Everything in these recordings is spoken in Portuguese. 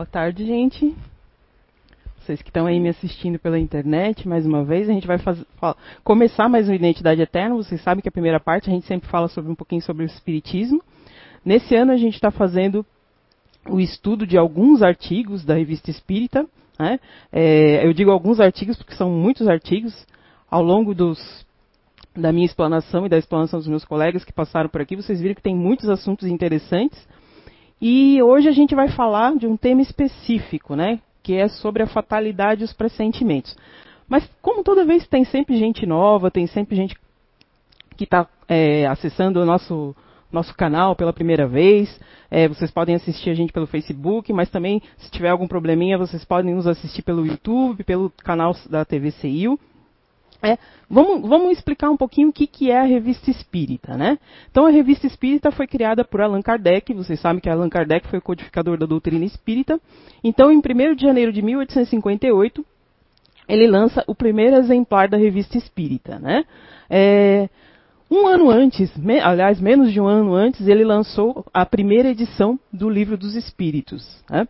Boa tarde, gente. Vocês que estão aí me assistindo pela internet, mais uma vez, a gente vai fazer, começar mais uma Identidade Eterna. Vocês sabem que a primeira parte a gente sempre fala sobre um pouquinho sobre o Espiritismo. Nesse ano a gente está fazendo o estudo de alguns artigos da Revista Espírita. Né? É, eu digo alguns artigos porque são muitos artigos. Ao longo dos, da minha explanação e da explanação dos meus colegas que passaram por aqui, vocês viram que tem muitos assuntos interessantes. E hoje a gente vai falar de um tema específico, né? Que é sobre a fatalidade e os pressentimentos. Mas como toda vez tem sempre gente nova, tem sempre gente que está é, acessando o nosso, nosso canal pela primeira vez, é, vocês podem assistir a gente pelo Facebook, mas também, se tiver algum probleminha, vocês podem nos assistir pelo YouTube, pelo canal da TV CIU. É, vamos, vamos, explicar um pouquinho o que, que, é a revista espírita, né? Então, a revista espírita foi criada por Allan Kardec, vocês sabem que Allan Kardec foi o codificador da doutrina espírita. Então, em 1 de janeiro de 1858, ele lança o primeiro exemplar da revista espírita, né? É, um ano antes, me, aliás, menos de um ano antes, ele lançou a primeira edição do Livro dos Espíritos, né?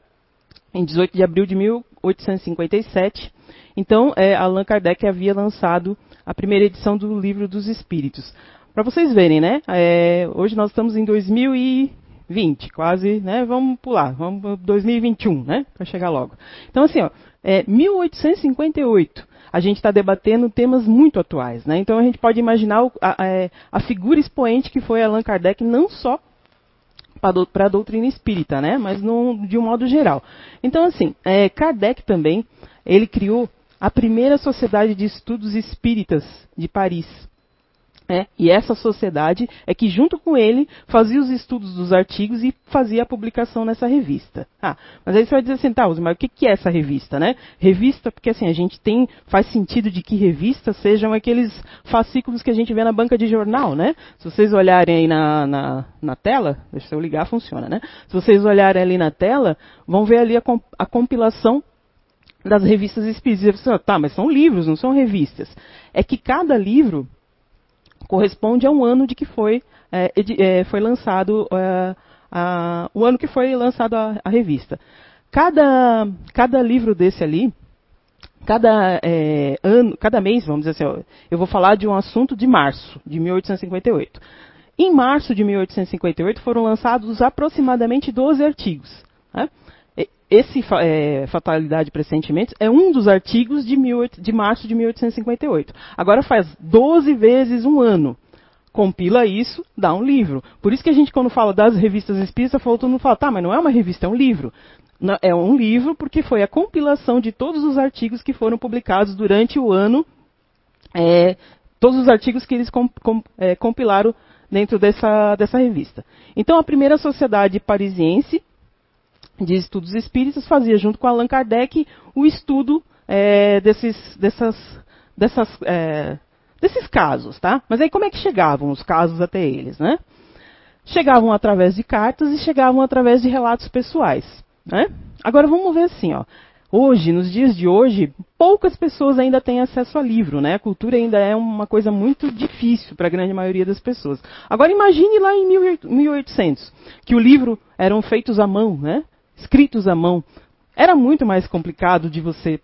em 18 de abril de 1857. Então, é, Allan Kardec havia lançado a primeira edição do Livro dos Espíritos. Para vocês verem, né? É, hoje nós estamos em 2020, quase, né? Vamos pular, vamos 2021, né? Para chegar logo. Então, assim, ó, é, 1858 a gente está debatendo temas muito atuais. Né? Então a gente pode imaginar a, a, a, figura expoente que foi Allan Kardec, não só para a doutrina espírita, né? mas no, de um modo geral. Então, assim, é, Kardec também ele criou a primeira sociedade de estudos espíritas de Paris. É, e essa sociedade é que, junto com ele, fazia os estudos dos artigos e fazia a publicação nessa revista. Ah, mas aí você vai dizer assim, tá, mas o que, é essa revista, né? Revista, porque assim, a gente tem, faz sentido de que revistas sejam aqueles fascículos que a gente vê na banca de jornal, né? Se vocês olharem aí na, na, na tela, deixa eu ligar, funciona, né? Se vocês olharem ali na tela, vão ver ali a, a compilação das revistas espíritas. Você, tá, mas são livros, não são revistas. É que cada livro corresponde a um ano de que foi, é, é, foi lançado é, a, o ano que foi lançado a, a, revista. Cada, cada livro desse ali, cada é, ano, cada mês, vamos dizer assim, eu vou falar de um assunto de março de 1858. Em março de 1858 foram lançados aproximadamente 12 artigos. Né? Esse é, Fatalidade Pressentimentos é um dos artigos de, 18, de março de 1858. Agora faz 12 vezes um ano. Compila isso, dá um livro. Por isso que a gente, quando fala das revistas espíritas, todo mundo fala, tá, mas não é uma revista, é um livro. Não, é um livro porque foi a compilação de todos os artigos que foram publicados durante o ano, é, todos os artigos que eles com, com, é, compilaram dentro dessa, dessa revista. Então, a primeira sociedade parisiense de Estudos Espíritas fazia, junto com Allan Kardec, o estudo é, desses, dessas, dessas, é, desses casos. Tá? Mas aí como é que chegavam os casos até eles? Né? Chegavam através de cartas e chegavam através de relatos pessoais. Né? Agora vamos ver assim, ó. Hoje, nos dias de hoje, poucas pessoas ainda têm acesso a livro, né? A cultura ainda é uma coisa muito difícil para a grande maioria das pessoas. Agora imagine lá em 1800, que o livro eram feitos à mão, né? Escritos à mão, era muito mais complicado de você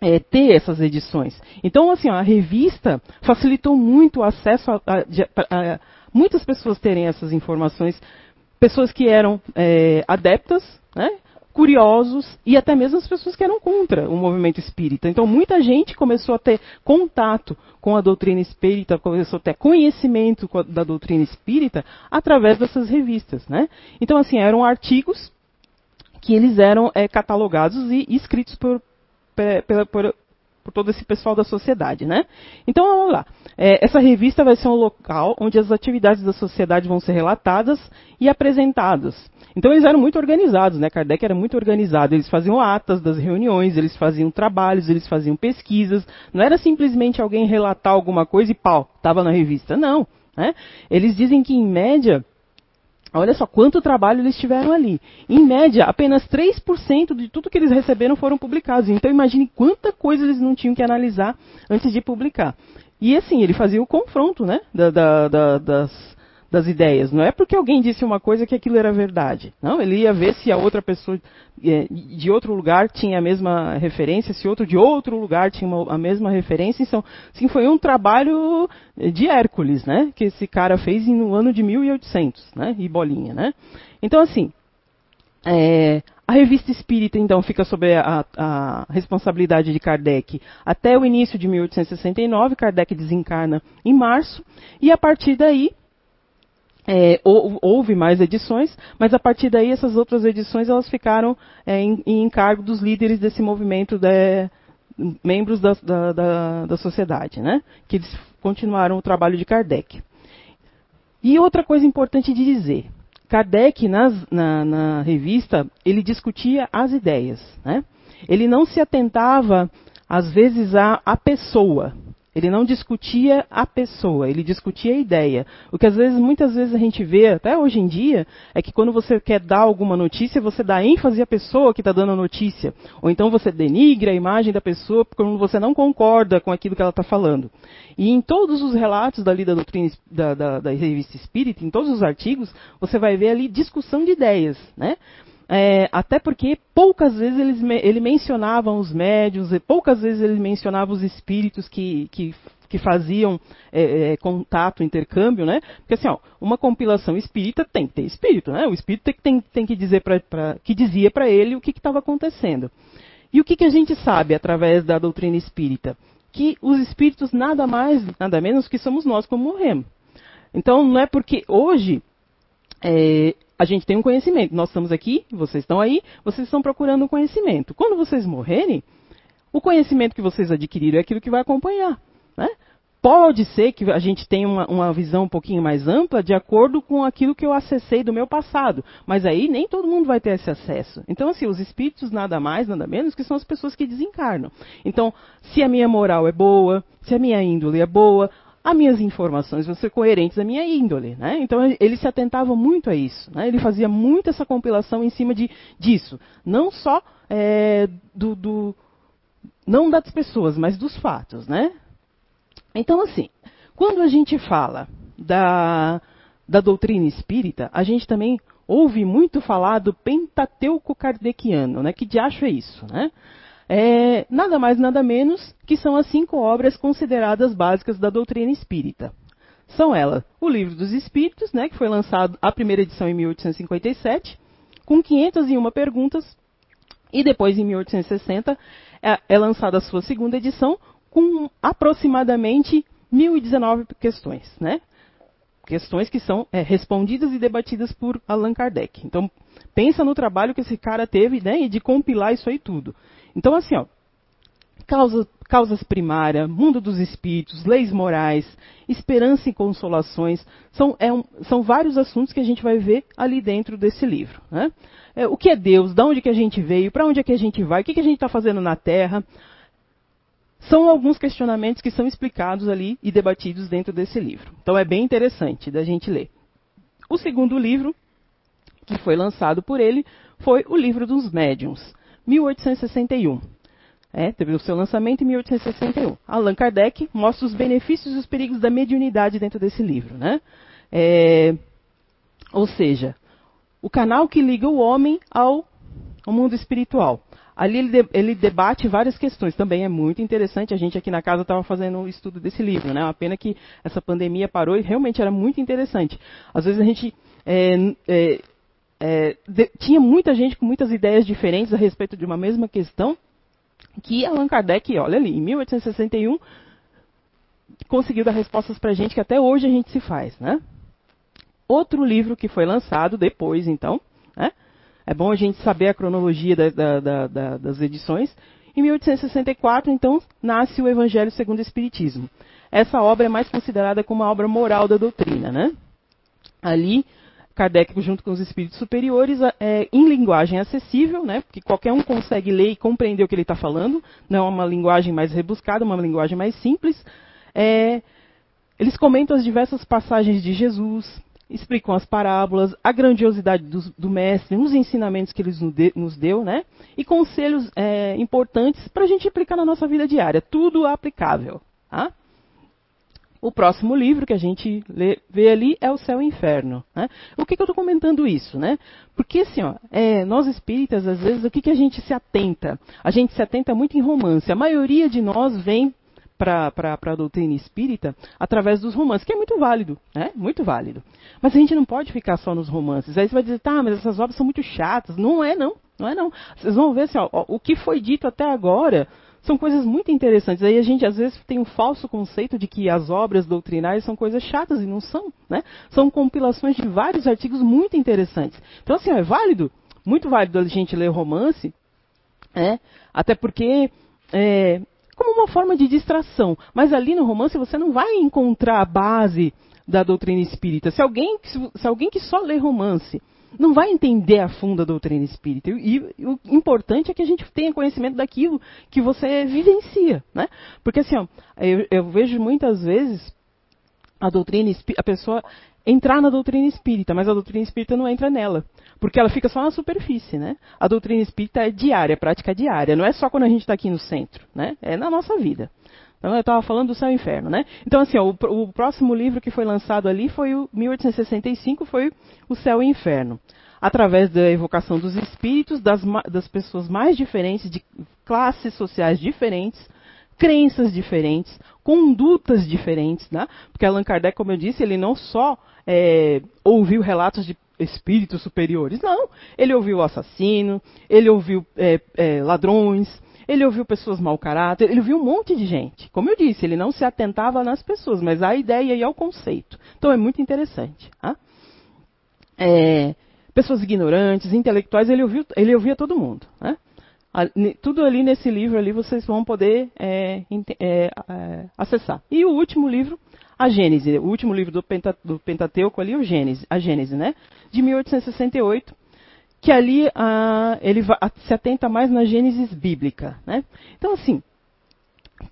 é, ter essas edições. Então, assim, a revista facilitou muito o acesso a, a, a, a muitas pessoas terem essas informações, pessoas que eram é, adeptas, né, curiosos e até mesmo as pessoas que eram contra o movimento espírita. Então, muita gente começou a ter contato com a doutrina espírita, começou a ter conhecimento da doutrina espírita através dessas revistas. Né? Então, assim, eram artigos que eles eram é, catalogados e escritos por, por, por, por, todo esse pessoal da sociedade, né? Então, vamos lá. É, essa revista vai ser um local onde as atividades da sociedade vão ser relatadas e apresentadas. Então, eles eram muito organizados, né? Kardec era muito organizado. Eles faziam atas das reuniões, eles faziam trabalhos, eles faziam pesquisas. Não era simplesmente alguém relatar alguma coisa e pau, estava na revista. Não. Né? Eles dizem que, em média, Olha só quanto trabalho eles tiveram ali. Em média, apenas 3% de tudo que eles receberam foram publicados. Então imagine quanta coisa eles não tinham que analisar antes de publicar. E assim, ele fazia o confronto né, da, da, da, das, das ideias. Não é porque alguém disse uma coisa que aquilo era verdade. Não, ele ia ver se a outra pessoa é, de outro lugar tinha a mesma referência, se outro de outro lugar tinha a mesma referência. Então, sim, foi um trabalho de Hércules, né? Que esse cara fez no ano de 1800, né? E bolinha, né? Então, assim, é, a revista espírita, então, fica sob a, a, responsabilidade de Kardec até o início de 1869. Kardec desencarna em março, e a partir daí é, houve mais edições, mas a partir daí essas outras edições elas ficaram é, em, em, encargo dos líderes desse movimento, de, membros da, da, da, da, sociedade, né? que eles continuaram o trabalho de Kardec. E outra coisa importante de dizer, Kardec nas, na, na, revista ele discutia as ideias, né? ele não se atentava às vezes à, à pessoa, ele não discutia a pessoa, ele discutia a ideia. O que às vezes, muitas vezes a gente vê, até hoje em dia, é que quando você quer dar alguma notícia, você dá ênfase à pessoa que está dando a notícia. Ou então você denigra a imagem da pessoa quando você não concorda com aquilo que ela está falando. E em todos os relatos da lida doutrina da, da, da revista Espírita, em todos os artigos, você vai ver ali discussão de ideias, né? É, até porque poucas vezes eles, ele mencionava os médios, poucas vezes ele mencionava os espíritos que, que, que faziam é, é, contato, intercâmbio, né? Porque assim, ó, uma compilação espírita tem que ter espírito, né? O espírito tem, tem, tem que dizer para que dizia para ele o que estava acontecendo. E o que, que a gente sabe através da doutrina espírita? Que os espíritos nada mais, nada menos que somos nós como morremos. Então não é porque hoje é, a gente tem um conhecimento. Nós estamos aqui, vocês estão aí, vocês estão procurando um conhecimento. Quando vocês morrerem, o conhecimento que vocês adquiriram é aquilo que vai acompanhar. Né? Pode ser que a gente tenha uma, uma, visão um pouquinho mais ampla de acordo com aquilo que eu acessei do meu passado. Mas aí nem todo mundo vai ter esse acesso. Então, assim, os espíritos nada mais, nada menos que são as pessoas que desencarnam. Então, se a minha moral é boa, se a minha índole é boa, as minhas informações vão ser coerentes à minha índole. Né? Então ele se atentava muito a isso. Né? Ele fazia muito essa compilação em cima de, disso. Não só é, do, do, não das pessoas, mas dos fatos. Né? Então, assim, quando a gente fala da, da doutrina espírita, a gente também ouve muito falar do Pentateuco Kardeciano. Né? Que diacho é isso? Né? É, nada mais nada menos que são as cinco obras consideradas básicas da doutrina espírita. São elas o Livro dos Espíritos, né, que foi lançado a primeira edição em 1857, com 501 perguntas, e depois em 1860 é, é lançada a sua segunda edição com aproximadamente 1019 questões, né? Questões que são é, respondidas e debatidas por Allan Kardec. Então, pensa no trabalho que esse cara teve, né, de compilar isso aí tudo. Então, assim, ó, causa, causas primárias, mundo dos espíritos, leis morais, esperança e consolações, são, é um, são vários assuntos que a gente vai ver ali dentro desse livro. Né? É, o que é Deus, de onde que a gente veio, para onde é que a gente vai, o que, que a gente está fazendo na Terra, são alguns questionamentos que são explicados ali e debatidos dentro desse livro. Então é bem interessante da gente ler. O segundo livro, que foi lançado por ele, foi o livro dos médiuns. 1861. É, teve o seu lançamento em 1861. Allan Kardec mostra os benefícios e os perigos da mediunidade dentro desse livro. Né? É, ou seja, o canal que liga o homem ao, ao mundo espiritual. Ali ele, de, ele, debate várias questões. Também é muito interessante. A gente aqui na casa estava fazendo um estudo desse livro. Né? Uma pena que essa pandemia parou e realmente era muito interessante. Às vezes a gente é, é, é, de, tinha muita gente com muitas ideias diferentes a respeito de uma mesma questão, que Allan Kardec, olha ali, em 1861, conseguiu dar respostas para a gente que até hoje a gente se faz. Né? Outro livro que foi lançado depois, então, né? é bom a gente saber a cronologia da, da, da, das edições. Em 1864, então, nasce o Evangelho segundo o Espiritismo. Essa obra é mais considerada como uma obra moral da doutrina. Né? Ali, Kardec, junto com os espíritos superiores, é, em linguagem acessível, né, porque qualquer um consegue ler e compreender o que ele está falando, não é uma linguagem mais rebuscada, uma linguagem mais simples. É, eles comentam as diversas passagens de Jesus, explicam as parábolas, a grandiosidade do, do mestre, os ensinamentos que ele nos deu, né, e conselhos é, importantes para a gente aplicar na nossa vida diária. Tudo aplicável. Tá? O próximo livro que a gente lê, vê ali é o Céu e o Inferno. Né? O que, que eu estou comentando isso? Né? Porque assim, ó, é, nós espíritas, às vezes, o que, que a gente se atenta? A gente se atenta muito em romance. A maioria de nós vem para a doutrina espírita através dos romances, que é muito válido, né? Muito válido. Mas a gente não pode ficar só nos romances. Aí você vai dizer, tá, mas essas obras são muito chatas. Não é, não. Não é, não. Vocês vão ver assim, ó, o que foi dito até agora são coisas muito interessantes. Aí a gente às vezes tem um falso conceito de que as obras doutrinárias são coisas chatas e não são, né? São compilações de vários artigos muito interessantes. Então assim, é válido, muito válido a gente ler romance, né? Até porque é, como uma forma de distração. Mas ali no romance você não vai encontrar a base da doutrina espírita. Se alguém, se alguém que só lê romance não vai entender a fundo a doutrina espírita. E, o importante é que a gente tenha conhecimento daquilo que você vivencia, né? Porque assim, ó, eu, eu vejo muitas vezes a doutrina a pessoa entrar na doutrina espírita, mas a doutrina espírita não entra nela, porque ela fica só na superfície, né? A doutrina espírita é diária, é prática diária, não é só quando a gente está aqui no centro, né? É na nossa vida. Então, eu estava falando do céu e inferno, né? Então, assim, ó, o, o, próximo livro que foi lançado ali foi o 1865, foi o Céu e Inferno. Através da evocação dos espíritos, das, das pessoas mais diferentes, de classes sociais diferentes, crenças diferentes, condutas diferentes, né? Porque Allan Kardec, como eu disse, ele não só é, ouviu relatos de espíritos superiores, não. Ele ouviu assassino, ele ouviu é, é, ladrões, ele ouviu pessoas mau caráter, ele ouviu um monte de gente. Como eu disse, ele não se atentava nas pessoas, mas à ideia e ao conceito. Então é muito interessante. Tá? É, pessoas ignorantes, intelectuais, ele, ouviu, ele ouvia todo mundo. Né? Tudo ali nesse livro ali vocês vão poder é, é, é, acessar. E o último livro, a Gênese, o último livro do, do Pentateuco ali, o Gênese, a Gênese, né? De 1868 que ali ah, ele se atenta mais na Gênesis bíblica. Né? Então, assim,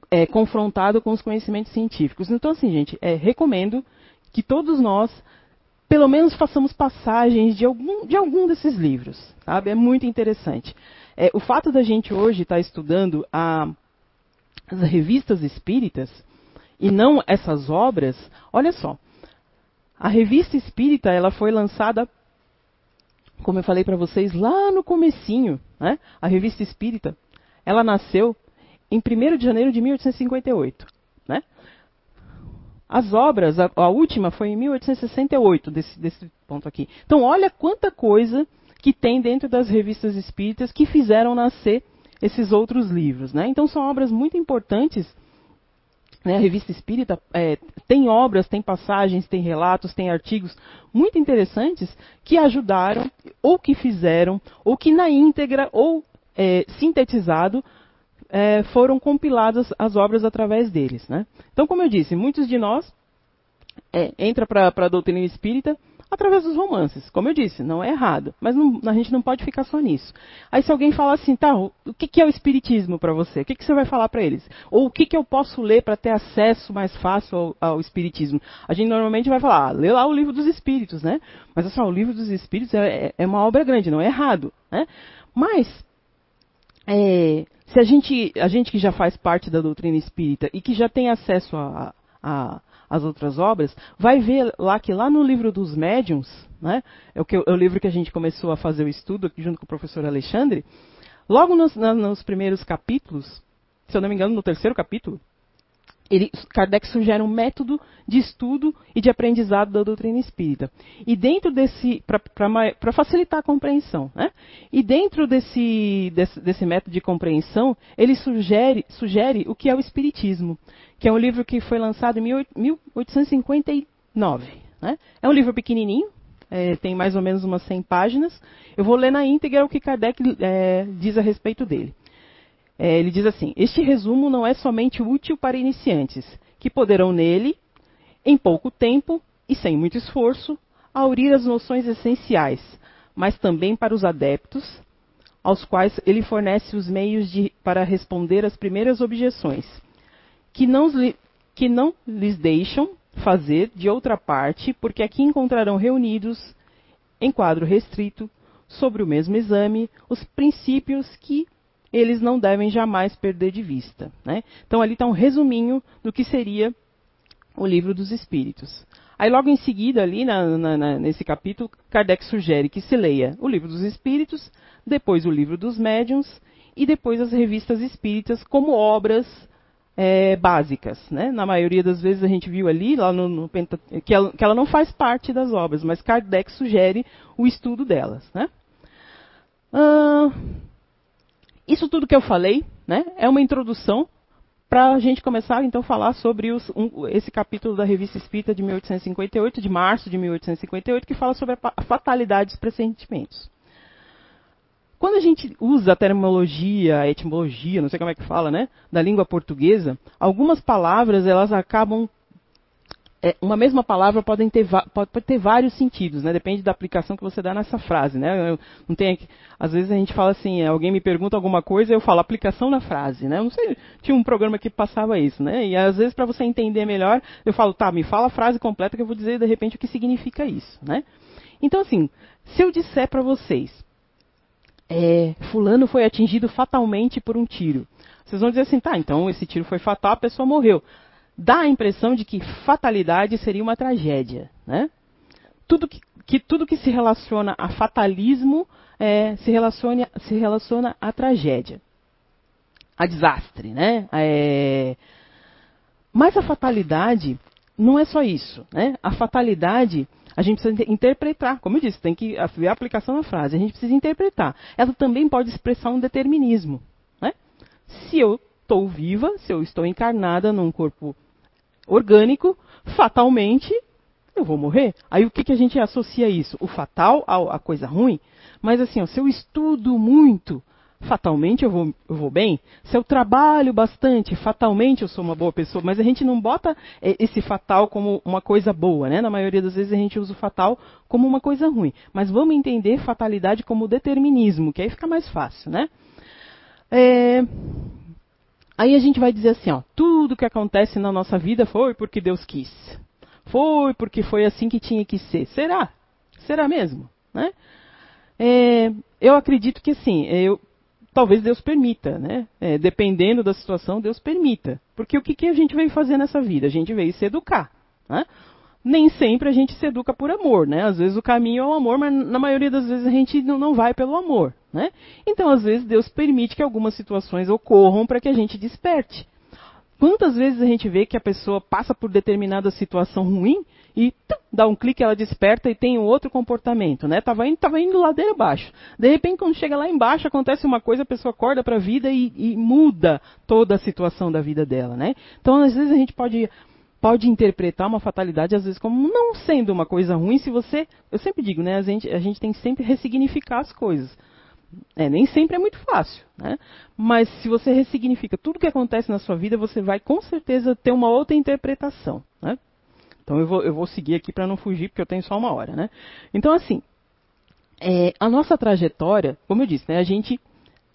é, confrontado com os conhecimentos científicos. Então, assim, gente, é, recomendo que todos nós, pelo menos, façamos passagens de algum, de algum desses livros. Sabe? É muito interessante. É, o fato da gente hoje estar tá estudando a, as revistas espíritas e não essas obras, olha só. A revista espírita ela foi lançada como eu falei para vocês lá no comecinho, né? a revista Espírita, ela nasceu em 1 de janeiro de 1858. Né? As obras, a, a, última foi em 1868, desse, desse ponto aqui. Então, olha quanta coisa que tem dentro das revistas espíritas que fizeram nascer esses outros livros. Né? Então, são obras muito importantes né, a revista Espírita é, tem obras, tem passagens, tem relatos, tem artigos muito interessantes que ajudaram, ou que fizeram, ou que na íntegra, ou é, sintetizado, é, foram compiladas as obras através deles. Né? Então, como eu disse, muitos de nós é, entra para a doutrina espírita através dos romances. Como eu disse, não é errado, mas não, a gente não pode ficar só nisso. Aí se alguém falar assim, tá, o que, que é o espiritismo para você? O que, que você vai falar para eles? Ou o que, que eu posso ler para ter acesso mais fácil ao, ao, espiritismo? A gente normalmente vai falar, ah, lê lá o livro dos espíritos, né? Mas assim, o livro dos espíritos é, é, é uma obra grande, não é errado, né? Mas é, se a gente, a gente que já faz parte da doutrina espírita e que já tem acesso a, a as outras obras, vai ver lá que lá no livro dos médiums, né, é, o, que, é o livro que a gente começou a fazer o estudo junto com o professor Alexandre, logo nos, nos primeiros capítulos, se eu não me engano, no terceiro capítulo, ele, Kardec sugere um método de estudo e de aprendizado da doutrina espírita. E dentro desse, para facilitar a compreensão, né? E dentro desse, desse, desse, método de compreensão, ele sugere, sugere o que é o espiritismo, que é um livro que foi lançado em 1859. Né? É um livro pequenininho, é, tem mais ou menos umas 100 páginas. Eu vou ler na íntegra o que Kardec é, diz a respeito dele. É, ele diz assim: Este resumo não é somente útil para iniciantes, que poderão nele, em pouco tempo e sem muito esforço, aurir as noções essenciais, mas também para os adeptos, aos quais ele fornece os meios de, para responder às primeiras objeções, que não, que não lhes deixam fazer de outra parte, porque aqui encontrarão reunidos, em quadro restrito, sobre o mesmo exame, os princípios que eles não devem jamais perder de vista. Né? Então ali está um resuminho do que seria o livro dos Espíritos. Aí logo em seguida, ali na, na, nesse capítulo, Kardec sugere que se leia o livro dos Espíritos, depois o livro dos Médiuns e depois as revistas espíritas como obras é, básicas. Né? Na maioria das vezes a gente viu ali lá no, no que, ela, que, ela, não faz parte das obras, mas Kardec sugere o estudo delas. Né? Ah, isso tudo que eu falei né, é uma introdução para a gente começar então a falar sobre os, um, esse capítulo da Revista Espírita de 1858, de março de 1858, que fala sobre a, fatalidade dos pressentimentos. Quando a gente usa a terminologia, a etimologia, não sei como é que fala, né, da língua portuguesa, algumas palavras elas acabam é, uma mesma palavra pode ter, pode, pode ter vários sentidos, né? Depende da aplicação que você dá nessa frase, né? Eu, não tem, às vezes a gente fala assim, alguém me pergunta alguma coisa, eu falo aplicação na frase, né? Eu não sei, tinha um programa que passava isso, né? E às vezes para você entender melhor, eu falo, tá, me fala a frase completa que eu vou dizer de repente o que significa isso, né? Então assim, se eu disser para vocês, é, fulano foi atingido fatalmente por um tiro, vocês vão dizer assim, tá, então esse tiro foi fatal, a pessoa morreu dá a impressão de que fatalidade seria uma tragédia. Né? Tudo que, que tudo que se relaciona a fatalismo é, se, relaciona, se relaciona a tragédia, a desastre. Né? É... Mas a fatalidade não é só isso. Né? A fatalidade a gente precisa interpretar, como eu disse, tem que ver a aplicação na frase, a gente precisa interpretar. Ela também pode expressar um determinismo. Né? Se eu estou viva, se eu estou encarnada num corpo orgânico, fatalmente eu vou morrer. Aí o que, que a gente associa isso? O fatal à, coisa ruim? Mas assim, ó, se eu estudo muito, fatalmente eu vou, eu vou bem. Se eu trabalho bastante, fatalmente eu sou uma boa pessoa. Mas a gente não bota é, esse fatal como uma coisa boa, né? Na maioria das vezes a gente usa o fatal como uma coisa ruim. Mas vamos entender fatalidade como determinismo, que aí fica mais fácil, né? É, Aí a gente vai dizer assim, ó, tudo que acontece na nossa vida foi porque Deus quis. Foi porque foi assim que tinha que ser. Será? Será mesmo? Né? É, eu acredito que sim, eu, talvez Deus permita, né? É, dependendo da situação, Deus permita. Porque o que, que a gente veio fazer nessa vida? A gente veio se educar. Né? nem sempre a gente se educa por amor, né? Às vezes o caminho é o amor, mas na maioria das vezes a gente não, não vai pelo amor, né? Então, às vezes, Deus permite que algumas situações ocorram para que a gente desperte. Quantas vezes a gente vê que a pessoa passa por determinada situação ruim e tum, dá um clique, ela desperta e tem outro comportamento, né? Tava indo, tava indo ladeira abaixo. De repente, quando chega lá embaixo, acontece uma coisa, a pessoa acorda para a vida e, e muda toda a situação da vida dela, né? Então, às vezes a gente pode pode interpretar uma fatalidade às vezes como não sendo uma coisa ruim se você, eu sempre digo, né, a gente, a gente tem que sempre ressignificar as coisas. É, nem sempre é muito fácil, né? Mas se você ressignifica tudo que acontece na sua vida, você vai com certeza ter uma outra interpretação, né? Então eu vou, eu vou seguir aqui para não fugir, porque eu tenho só uma hora, né? Então assim, é, a nossa trajetória, como eu disse, né, a gente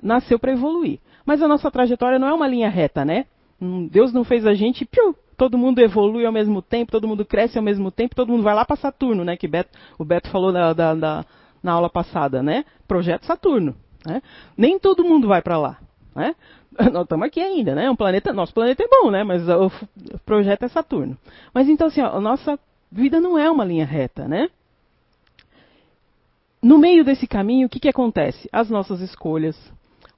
nasceu para evoluir. Mas a nossa trajetória não é uma linha reta, né? Hum, Deus não fez a gente, piu, todo mundo evolui ao mesmo tempo, todo mundo cresce ao mesmo tempo, todo mundo vai lá para Saturno, né? Que Beto, o Beto falou da, da, da, na aula passada, né? Projeto Saturno. Né? Nem todo mundo vai para lá. Né? Nós estamos aqui ainda, né? Um planeta, nosso planeta é bom, né? Mas o, o projeto é Saturno. Mas então assim, ó, a nossa vida não é uma linha reta, né? No meio desse caminho, o que, que acontece? As nossas escolhas,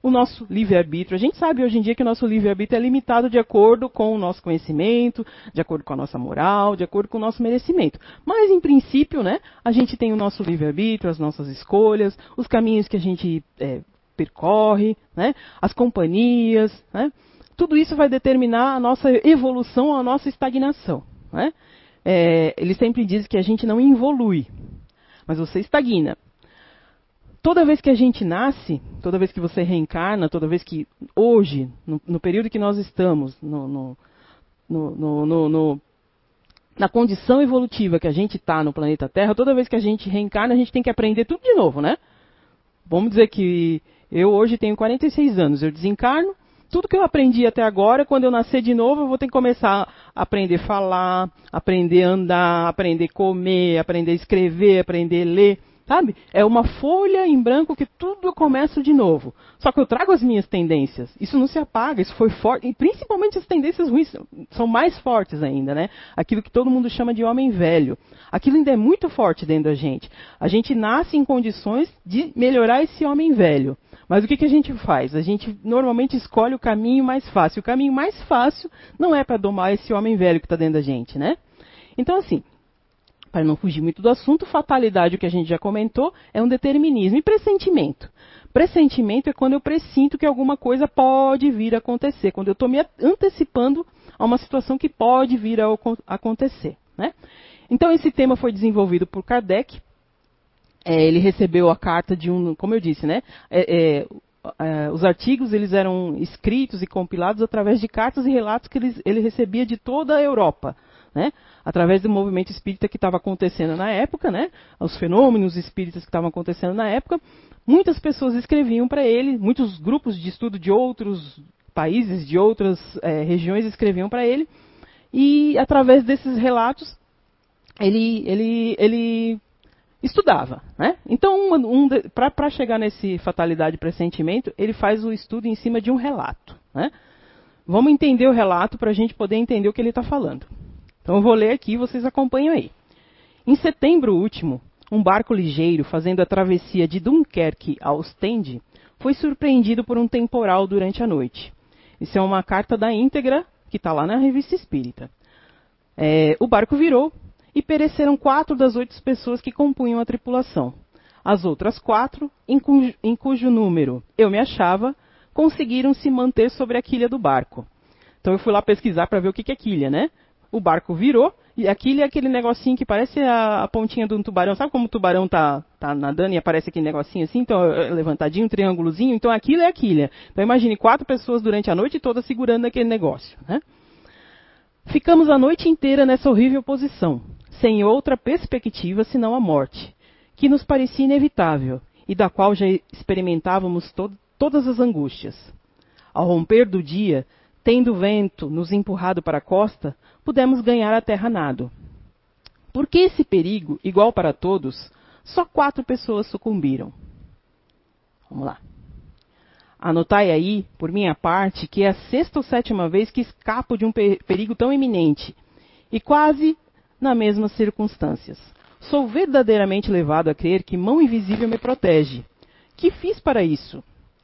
o nosso livre-arbítrio. A gente sabe hoje em dia que o nosso livre-arbítrio é limitado de acordo com o nosso conhecimento, de acordo com a nossa moral, de acordo com o nosso merecimento. Mas, em princípio, né, a gente tem o nosso livre-arbítrio, as nossas escolhas, os caminhos que a gente é, percorre, né, as companhias. Né, tudo isso vai determinar a nossa evolução, a nossa estagnação. Né? É, ele sempre diz que a gente não evolui, mas você estagna toda vez que a gente nasce, toda vez que você reencarna, toda vez que hoje, no, no período que nós estamos, no, no, na condição evolutiva que a gente está no planeta Terra, toda vez que a gente reencarna, a gente tem que aprender tudo de novo, né? Vamos dizer que eu hoje tenho 46 anos, eu desencarno, tudo que eu aprendi até agora, quando eu nascer de novo, eu vou ter que começar a aprender a falar, aprender a andar, aprender a comer, aprender a escrever, aprender a ler Sabe? É uma folha em branco que tudo eu começo de novo. Só que eu trago as minhas tendências. Isso não se apaga, isso foi forte. E principalmente as tendências ruins são mais fortes ainda, né? Aquilo que todo mundo chama de homem velho. Aquilo ainda é muito forte dentro da gente. A gente nasce em condições de melhorar esse homem velho. Mas o que, que a gente faz? A gente normalmente escolhe o caminho mais fácil. O caminho mais fácil não é para domar esse homem velho que está dentro da gente, né? Então, assim, para não fugir muito do assunto, fatalidade, o que a gente já comentou, é um determinismo. E pressentimento? Pressentimento é quando eu pressinto que alguma coisa pode vir a acontecer, quando eu estou me antecipando a uma situação que pode vir a acontecer. Né? Então, esse tema foi desenvolvido por Kardec. É, ele recebeu a carta de um, como eu disse, né? É, é, é os artigos eles eram escritos e compilados através de cartas e relatos que ele, ele recebia de toda a Europa né? através do movimento espírita que estava acontecendo na época, né? os fenômenos espíritas que estavam acontecendo na época, muitas pessoas escreviam para ele, muitos grupos de estudo de outros países, de outras é, regiões escreviam para ele, e através desses relatos ele, ele, ele estudava. Né? Então, um, um, para chegar nesse fatalidade pressentimento, ele faz o estudo em cima de um relato. Né? Vamos entender o relato para a gente poder entender o que ele está falando. Então eu vou ler aqui e vocês acompanham aí. Em setembro último, um barco ligeiro fazendo a travessia de Dunkerque a Ostende foi surpreendido por um temporal durante a noite. Isso é uma carta da íntegra que está lá na revista Espírita. É, o barco virou e pereceram quatro das oito pessoas que compunham a tripulação. As outras quatro, em cujo, em cujo número eu me achava, conseguiram se manter sobre a quilha do barco. Então eu fui lá pesquisar para ver o que, que é quilha, né? O barco virou, e aquilo é aquele negocinho que parece a, a, pontinha de um tubarão. Sabe como o tubarão tá, tá nadando e aparece aquele negocinho assim, então, é, levantadinho, um triângulozinho? Então aquilo é a quilha. Então imagine quatro pessoas durante a noite toda segurando aquele negócio. Né? Ficamos a noite inteira nessa horrível posição, sem outra perspectiva senão a morte, que nos parecia inevitável e da qual já experimentávamos to todas as angústias. Ao romper do dia, tendo o vento nos empurrado para a costa, pudemos ganhar a terra nado. Por que esse perigo, igual para todos, só quatro pessoas sucumbiram? Vamos lá. Anotai aí, por minha parte, que é a sexta ou sétima vez que escapo de um perigo tão iminente, e quase nas mesmas circunstâncias. Sou verdadeiramente levado a crer que mão invisível me protege. Que fiz para isso?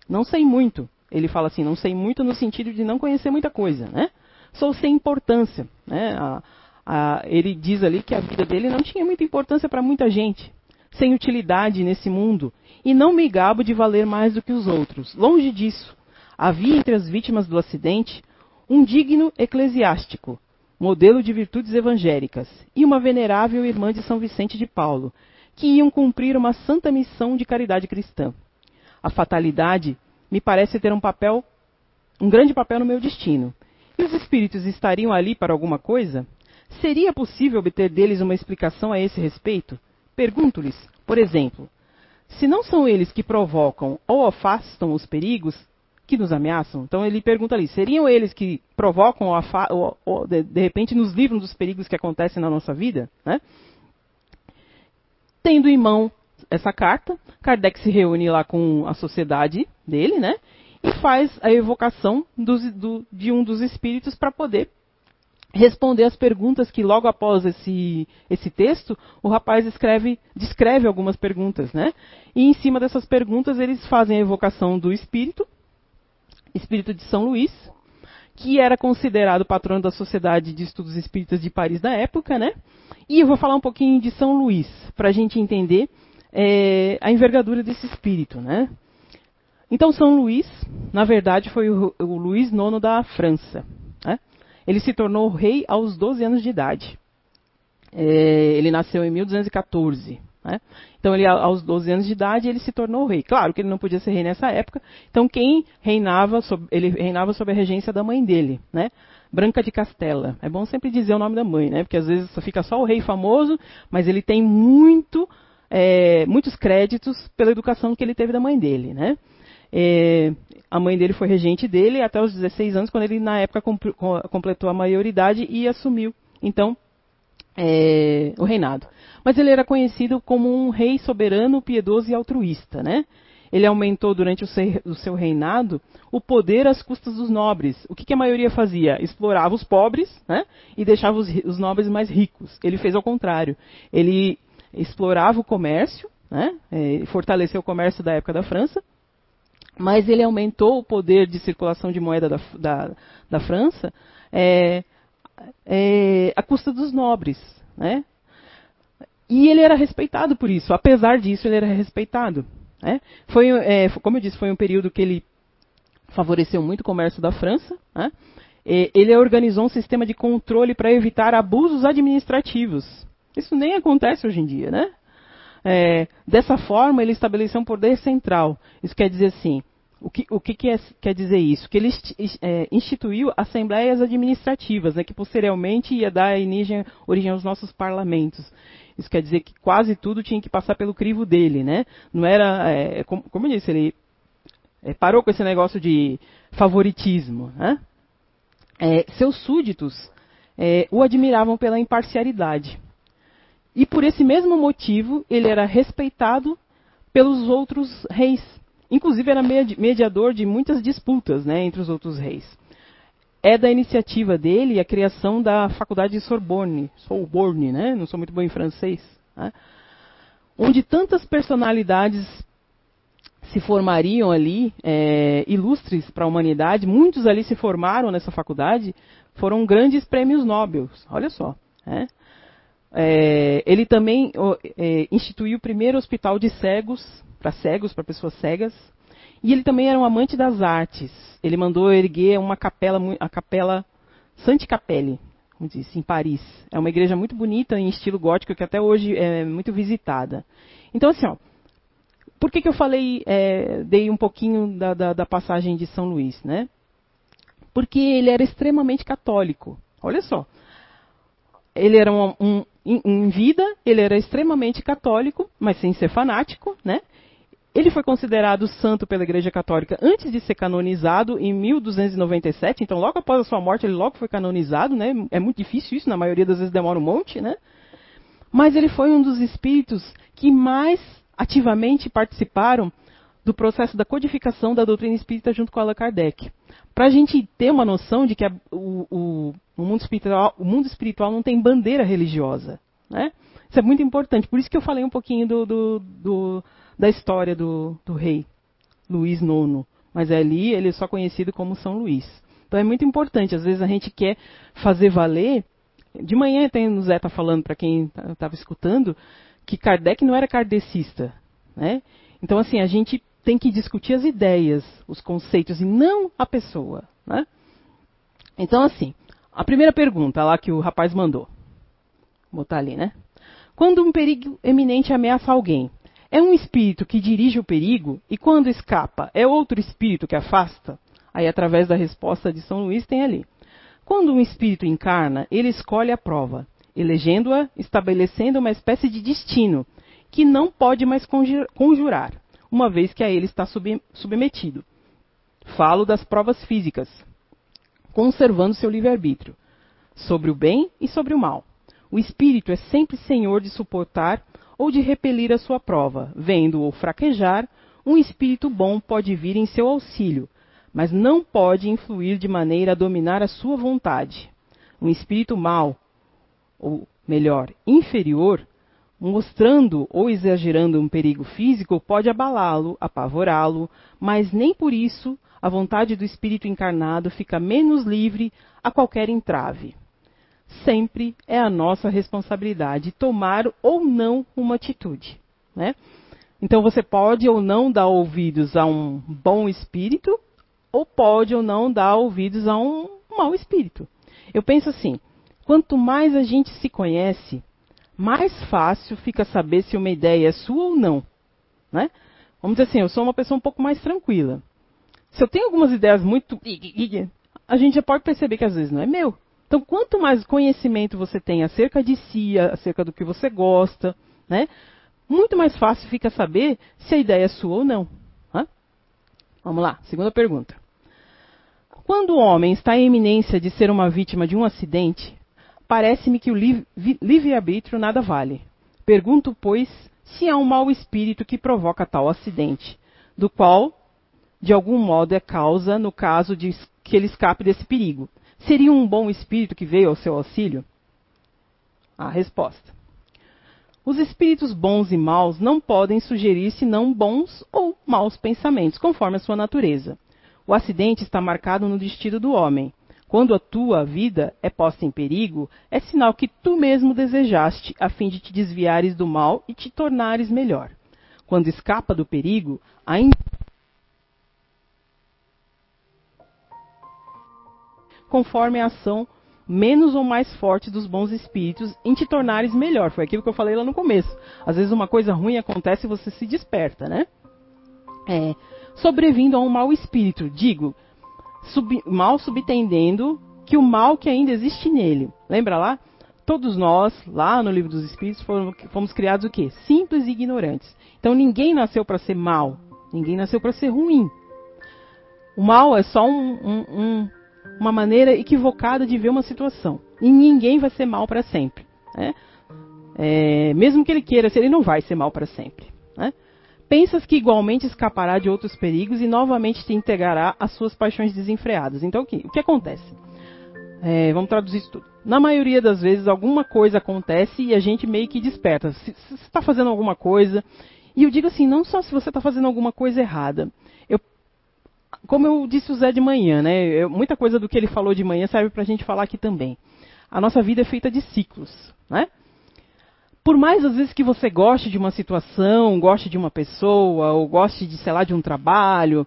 Não sei muito. Ele fala assim, não sei muito no sentido de não conhecer muita coisa, né? Sou sem importância. Né? A, a, ele diz ali que a vida dele não tinha muita importância para muita gente, sem utilidade nesse mundo, e não me gabo de valer mais do que os outros. Longe disso. Havia entre as vítimas do acidente um digno eclesiástico, modelo de virtudes evangélicas, e uma venerável irmã de São Vicente de Paulo, que iam cumprir uma santa missão de caridade cristã. A fatalidade me parece ter um papel, um grande papel no meu destino, e os espíritos estariam ali para alguma coisa? Seria possível obter deles uma explicação a esse respeito? Pergunto-lhes, por exemplo, se não são eles que provocam ou afastam os perigos que nos ameaçam? Então ele pergunta ali, seriam eles que provocam ou, ou, ou de, de, repente nos livram dos perigos que acontecem na nossa vida? Né? Tendo em mão essa carta, Kardec se reúne lá com a sociedade dele, né? E faz a evocação dos, do, de um dos espíritos para poder responder as perguntas que logo após esse, esse texto o rapaz escreve, descreve algumas perguntas, né? E em cima dessas perguntas eles fazem a evocação do espírito, espírito de São Luís, que era considerado patrono da Sociedade de Estudos Espíritas de Paris da época, né? E eu vou falar um pouquinho de São Luís para a gente entender é, a envergadura desse espírito, né? Então, São Luís, na verdade, foi o, o Luís IX da França. Né? Ele se tornou rei aos 12 anos de idade. É, ele nasceu em 1214. Né? Então, ele, aos 12 anos de idade, ele se tornou rei. Claro que ele não podia ser rei nessa época. Então, quem reinava, sob, ele reinava sob a regência da mãe dele, né? Branca de Castela. É bom sempre dizer o nome da mãe, né? Porque às vezes fica só o rei famoso, mas ele tem muito, é, muitos créditos pela educação que ele teve da mãe dele, né? É, a mãe dele foi regente dele até os 16 anos, quando ele, na época, completou a maioridade e assumiu. Então, é, o reinado. Mas ele era conhecido como um rei soberano, piedoso e altruísta, né? Ele aumentou durante o seu, reinado o poder às custas dos nobres. O que, que, a maioria fazia? Explorava os pobres né? e deixava os, os nobres mais ricos. Ele fez ao contrário. Ele explorava o comércio, né? É, fortaleceu o comércio da época da França, mas ele aumentou o poder de circulação de moeda da, da, da França é, é, à custa dos nobres. Né? E ele era respeitado por isso. Apesar disso, ele era respeitado. Né? Foi, é, como eu disse, foi um período que ele favoreceu muito o comércio da França. Né? ele organizou um sistema de controle para evitar abusos administrativos. Isso nem acontece hoje em dia, né? É, dessa forma, ele estabeleceu um poder central. Isso quer dizer assim, o que, o que quer, quer dizer isso? Que ele é, instituiu assembleias administrativas, né, que posteriormente ia dar origem, origem aos nossos parlamentos. Isso quer dizer que quase tudo tinha que passar pelo crivo dele, né? Não era, é, como, como, eu disse, ele é, parou com esse negócio de favoritismo, né? É, seus súditos é, o admiravam pela imparcialidade. E por esse mesmo motivo, ele era respeitado pelos outros reis. Inclusive, era mediador de muitas disputas né, entre os outros reis é da iniciativa dele a criação da Faculdade de Sorbonne, Sorbonne, né? Não sou muito bom em francês, né? onde tantas personalidades se formariam ali, é, ilustres para a humanidade, muitos ali se formaram nessa faculdade, foram grandes prêmios Nobel, olha só. Né? É, ele também é, instituiu o primeiro hospital de cegos, para cegos, para pessoas cegas, e ele também era um amante das artes. Ele mandou erguer uma capela, a capela Sante Capelle, como disse, em Paris. É uma igreja muito bonita, em estilo gótico, que até hoje é muito visitada. Então, assim, ó, por que, que eu falei, é, dei um pouquinho da, da, da, passagem de São Luís, né? Porque ele era extremamente católico. Olha só. Ele era um, um em, em vida, ele era extremamente católico, mas sem ser fanático, né? Ele foi considerado santo pela Igreja Católica antes de ser canonizado em 1297, então logo após a sua morte ele logo foi canonizado, né? É muito difícil isso, na maioria das vezes demora um monte, né? Mas ele foi um dos espíritos que mais ativamente participaram do processo da codificação da doutrina espírita junto com Allan Kardec. Para a gente ter uma noção de que a, o, o, o, mundo o, mundo espiritual, não tem bandeira religiosa. Né? Isso é muito importante. Por isso que eu falei um pouquinho do, do, do da história do, rei Luís IX. Mas ali ele é só conhecido como São Luís. Então é muito importante. Às vezes a gente quer fazer valer. De manhã tem o Zé está falando para quem estava escutando que Kardec não era kardecista, né? Então assim a gente tem que discutir as ideias, os conceitos e não a pessoa, né? Então assim, a primeira pergunta lá que o rapaz mandou, vou botar ali, né? Quando um perigo eminente ameaça alguém, é um espírito que dirige o perigo e quando escapa é outro espírito que afasta? Aí, através da resposta de São Luís, tem ali. Quando um espírito encarna, ele escolhe a prova, elegendo-a, estabelecendo uma espécie de destino que não pode mais conjurar, uma vez que a ele está submetido. Falo das provas físicas, conservando seu livre-arbítrio, sobre o bem e sobre o mal. O espírito é sempre senhor de suportar ou de repelir a sua prova. Vendo-o fraquejar, um espírito bom pode vir em seu auxílio, mas não pode influir de maneira a dominar a sua vontade. Um espírito mau, ou melhor, inferior, mostrando ou exagerando um perigo físico, pode abalá-lo, apavorá-lo, mas nem por isso a vontade do espírito encarnado fica menos livre a qualquer entrave sempre é a nossa responsabilidade tomar ou não uma atitude. Né? Então você pode ou não dar ouvidos a um bom espírito, ou pode ou não dar ouvidos a um mau espírito. Eu penso assim: quanto mais a gente se conhece, mais fácil fica saber se uma ideia é sua ou não. Né? Vamos dizer assim, eu sou uma pessoa um pouco mais tranquila. Se eu tenho algumas ideias muito. A gente já pode perceber que às vezes não é meu. Então, quanto mais conhecimento você tem acerca de si, acerca do que você gosta, né, muito mais fácil fica saber se a ideia é sua ou não. Né? Vamos lá, segunda pergunta. Quando o homem está em iminência de ser uma vítima de um acidente, parece-me que o livre-arbítrio nada vale. Pergunto, pois, se há um mau espírito que provoca tal acidente, do qual, de algum modo, é causa no caso de que ele escape desse perigo. Seria um bom espírito que veio ao seu auxílio? A resposta. Os espíritos bons e maus não podem sugerir senão bons ou maus pensamentos, conforme a sua natureza. O acidente está marcado no destino do homem. Quando a tua vida é posta em perigo, é sinal que tu mesmo desejaste, a fim de te desviares do mal e te tornares melhor. Quando escapa do perigo, ainda conforme a ação menos ou mais forte dos bons espíritos em te tornares melhor. Foi aquilo que eu falei lá no começo. Às vezes uma coisa ruim acontece e você se desperta, né? É, sobrevindo a um mau espírito, digo, sub, mal subtendendo que o mal que ainda existe nele. Lembra lá? Todos nós, lá no livro dos Espíritos, fomos, fomos criados o quê? Simples e ignorantes. Então ninguém nasceu para ser mal, ninguém nasceu para ser ruim. O mal é só um, um, um uma maneira equivocada de ver uma situação. E ninguém vai ser mal para sempre. Né? É, mesmo que ele queira ser, ele não vai ser mal para sempre. Né? Pensas que igualmente escapará de outros perigos e novamente te integrará às suas paixões desenfreadas. Então, o que, o que acontece? É, vamos traduzir isso tudo. Na maioria das vezes, alguma coisa acontece e a gente meio que desperta. Você está fazendo alguma coisa, e eu digo assim, não só se você está fazendo alguma coisa errada como eu disse o Zé de manhã, né? Eu, muita coisa do que ele falou de manhã serve para a gente falar aqui também. A nossa vida é feita de ciclos, né? Por mais às vezes que você goste de uma situação, goste de uma pessoa, ou goste de, sei lá, de um trabalho,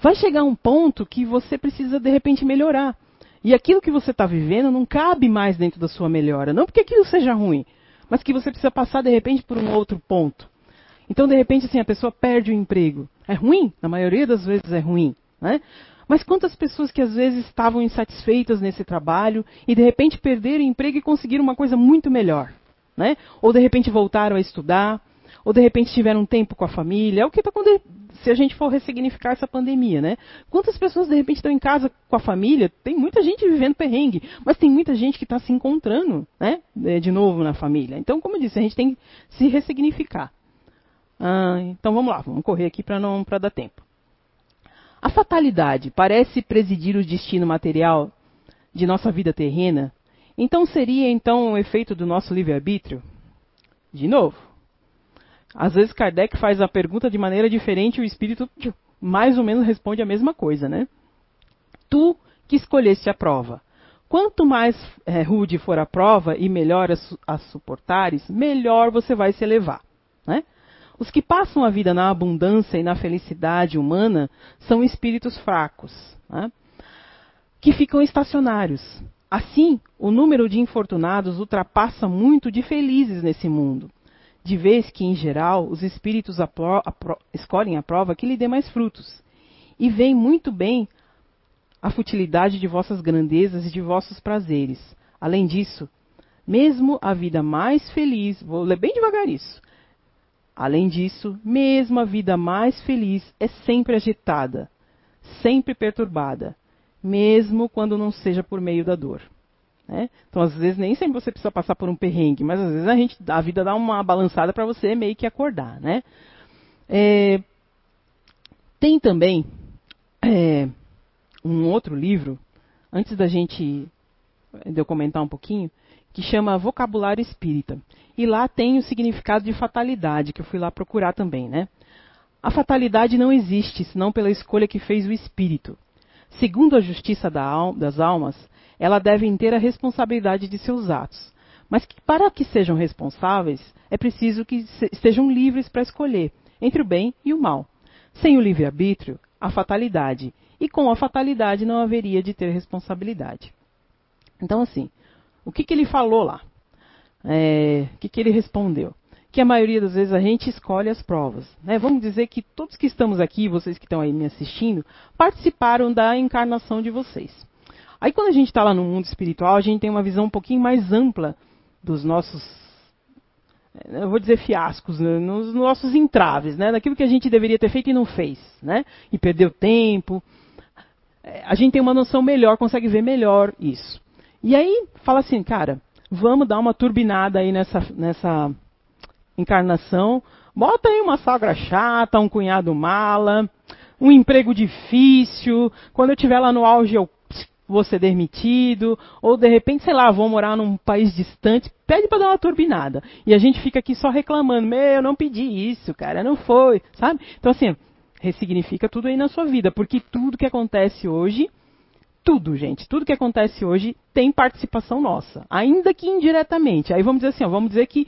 vai chegar um ponto que você precisa de repente melhorar. E aquilo que você está vivendo não cabe mais dentro da sua melhora. Não porque aquilo seja ruim, mas que você precisa passar de repente por um outro ponto. Então, de repente, assim, a pessoa perde o emprego. É ruim? Na maioria das vezes é ruim. Né? Mas quantas pessoas que às vezes estavam insatisfeitas nesse trabalho e de repente perderam o emprego e conseguiram uma coisa muito melhor? Né? Ou de repente voltaram a estudar, ou de repente tiveram tempo com a família. É o que está se a gente for ressignificar essa pandemia, né? Quantas pessoas de repente estão em casa com a família? Tem muita gente vivendo perrengue, mas tem muita gente que está se encontrando, né? De novo na família. Então, como eu disse, a gente tem que se ressignificar. Ah, então vamos lá, vamos correr aqui para não para dar tempo. A fatalidade parece presidir o destino material de nossa vida terrena. Então seria então o efeito do nosso livre-arbítrio? De novo. Às vezes Kardec faz a pergunta de maneira diferente e o espírito mais ou menos responde a mesma coisa, né? Tu que escolheste a prova. Quanto mais é, rude for a prova e melhor a, su a suportares, melhor você vai se elevar. Né? Os que passam a vida na abundância e na felicidade humana são espíritos fracos, né? que ficam estacionários. Assim, o número de infortunados ultrapassa muito de felizes nesse mundo, de vez que, em geral, os espíritos escolhem a prova que lhe dê mais frutos. E veem muito bem a futilidade de vossas grandezas e de vossos prazeres. Além disso, mesmo a vida mais feliz, vou ler bem devagar isso, Além disso, mesmo a vida mais feliz é sempre agitada, sempre perturbada, mesmo quando não seja por meio da dor. Né? Então, às vezes, nem sempre você precisa passar por um perrengue, mas às vezes a, gente, a vida dá uma balançada para você meio que acordar. Né? É, tem também é, um outro livro, antes da gente de eu comentar um pouquinho, que chama Vocabulário Espírita. E lá tem o significado de fatalidade, que eu fui lá procurar também, né? A fatalidade não existe, senão pela escolha que fez o espírito. Segundo a justiça das almas, ela deve ter a responsabilidade de seus atos. Mas que, para que sejam responsáveis, é preciso que estejam livres para escolher entre o bem e o mal. Sem o livre-arbítrio, a fatalidade. E com a fatalidade não haveria de ter responsabilidade. Então, assim, o que, que ele falou lá? É, o que, que ele respondeu? Que a maioria das vezes a gente escolhe as provas. Né? Vamos dizer que todos que estamos aqui, vocês que estão aí me assistindo, participaram da encarnação de vocês. Aí quando a gente está lá no mundo espiritual, a gente tem uma visão um pouquinho mais ampla dos nossos, eu vou dizer fiascos, né? nos nossos entraves, né? daquilo que a gente deveria ter feito e não fez, né? e perdeu tempo. É, a gente tem uma noção melhor, consegue ver melhor isso. E aí fala assim, cara, vamos dar uma turbinada aí nessa, nessa encarnação. Bota aí uma sogra chata, um cunhado mala, um emprego difícil. Quando eu estiver lá no auge, eu vou ser demitido, ou de repente, sei lá, vou morar num país distante, pede para dar uma turbinada. E a gente fica aqui só reclamando, meu, eu não pedi isso, cara, não foi, sabe? Então assim, ressignifica tudo aí na sua vida, porque tudo que acontece hoje, tudo, gente, tudo que acontece hoje tem participação nossa, ainda que indiretamente. Aí vamos dizer assim, ó, vamos dizer que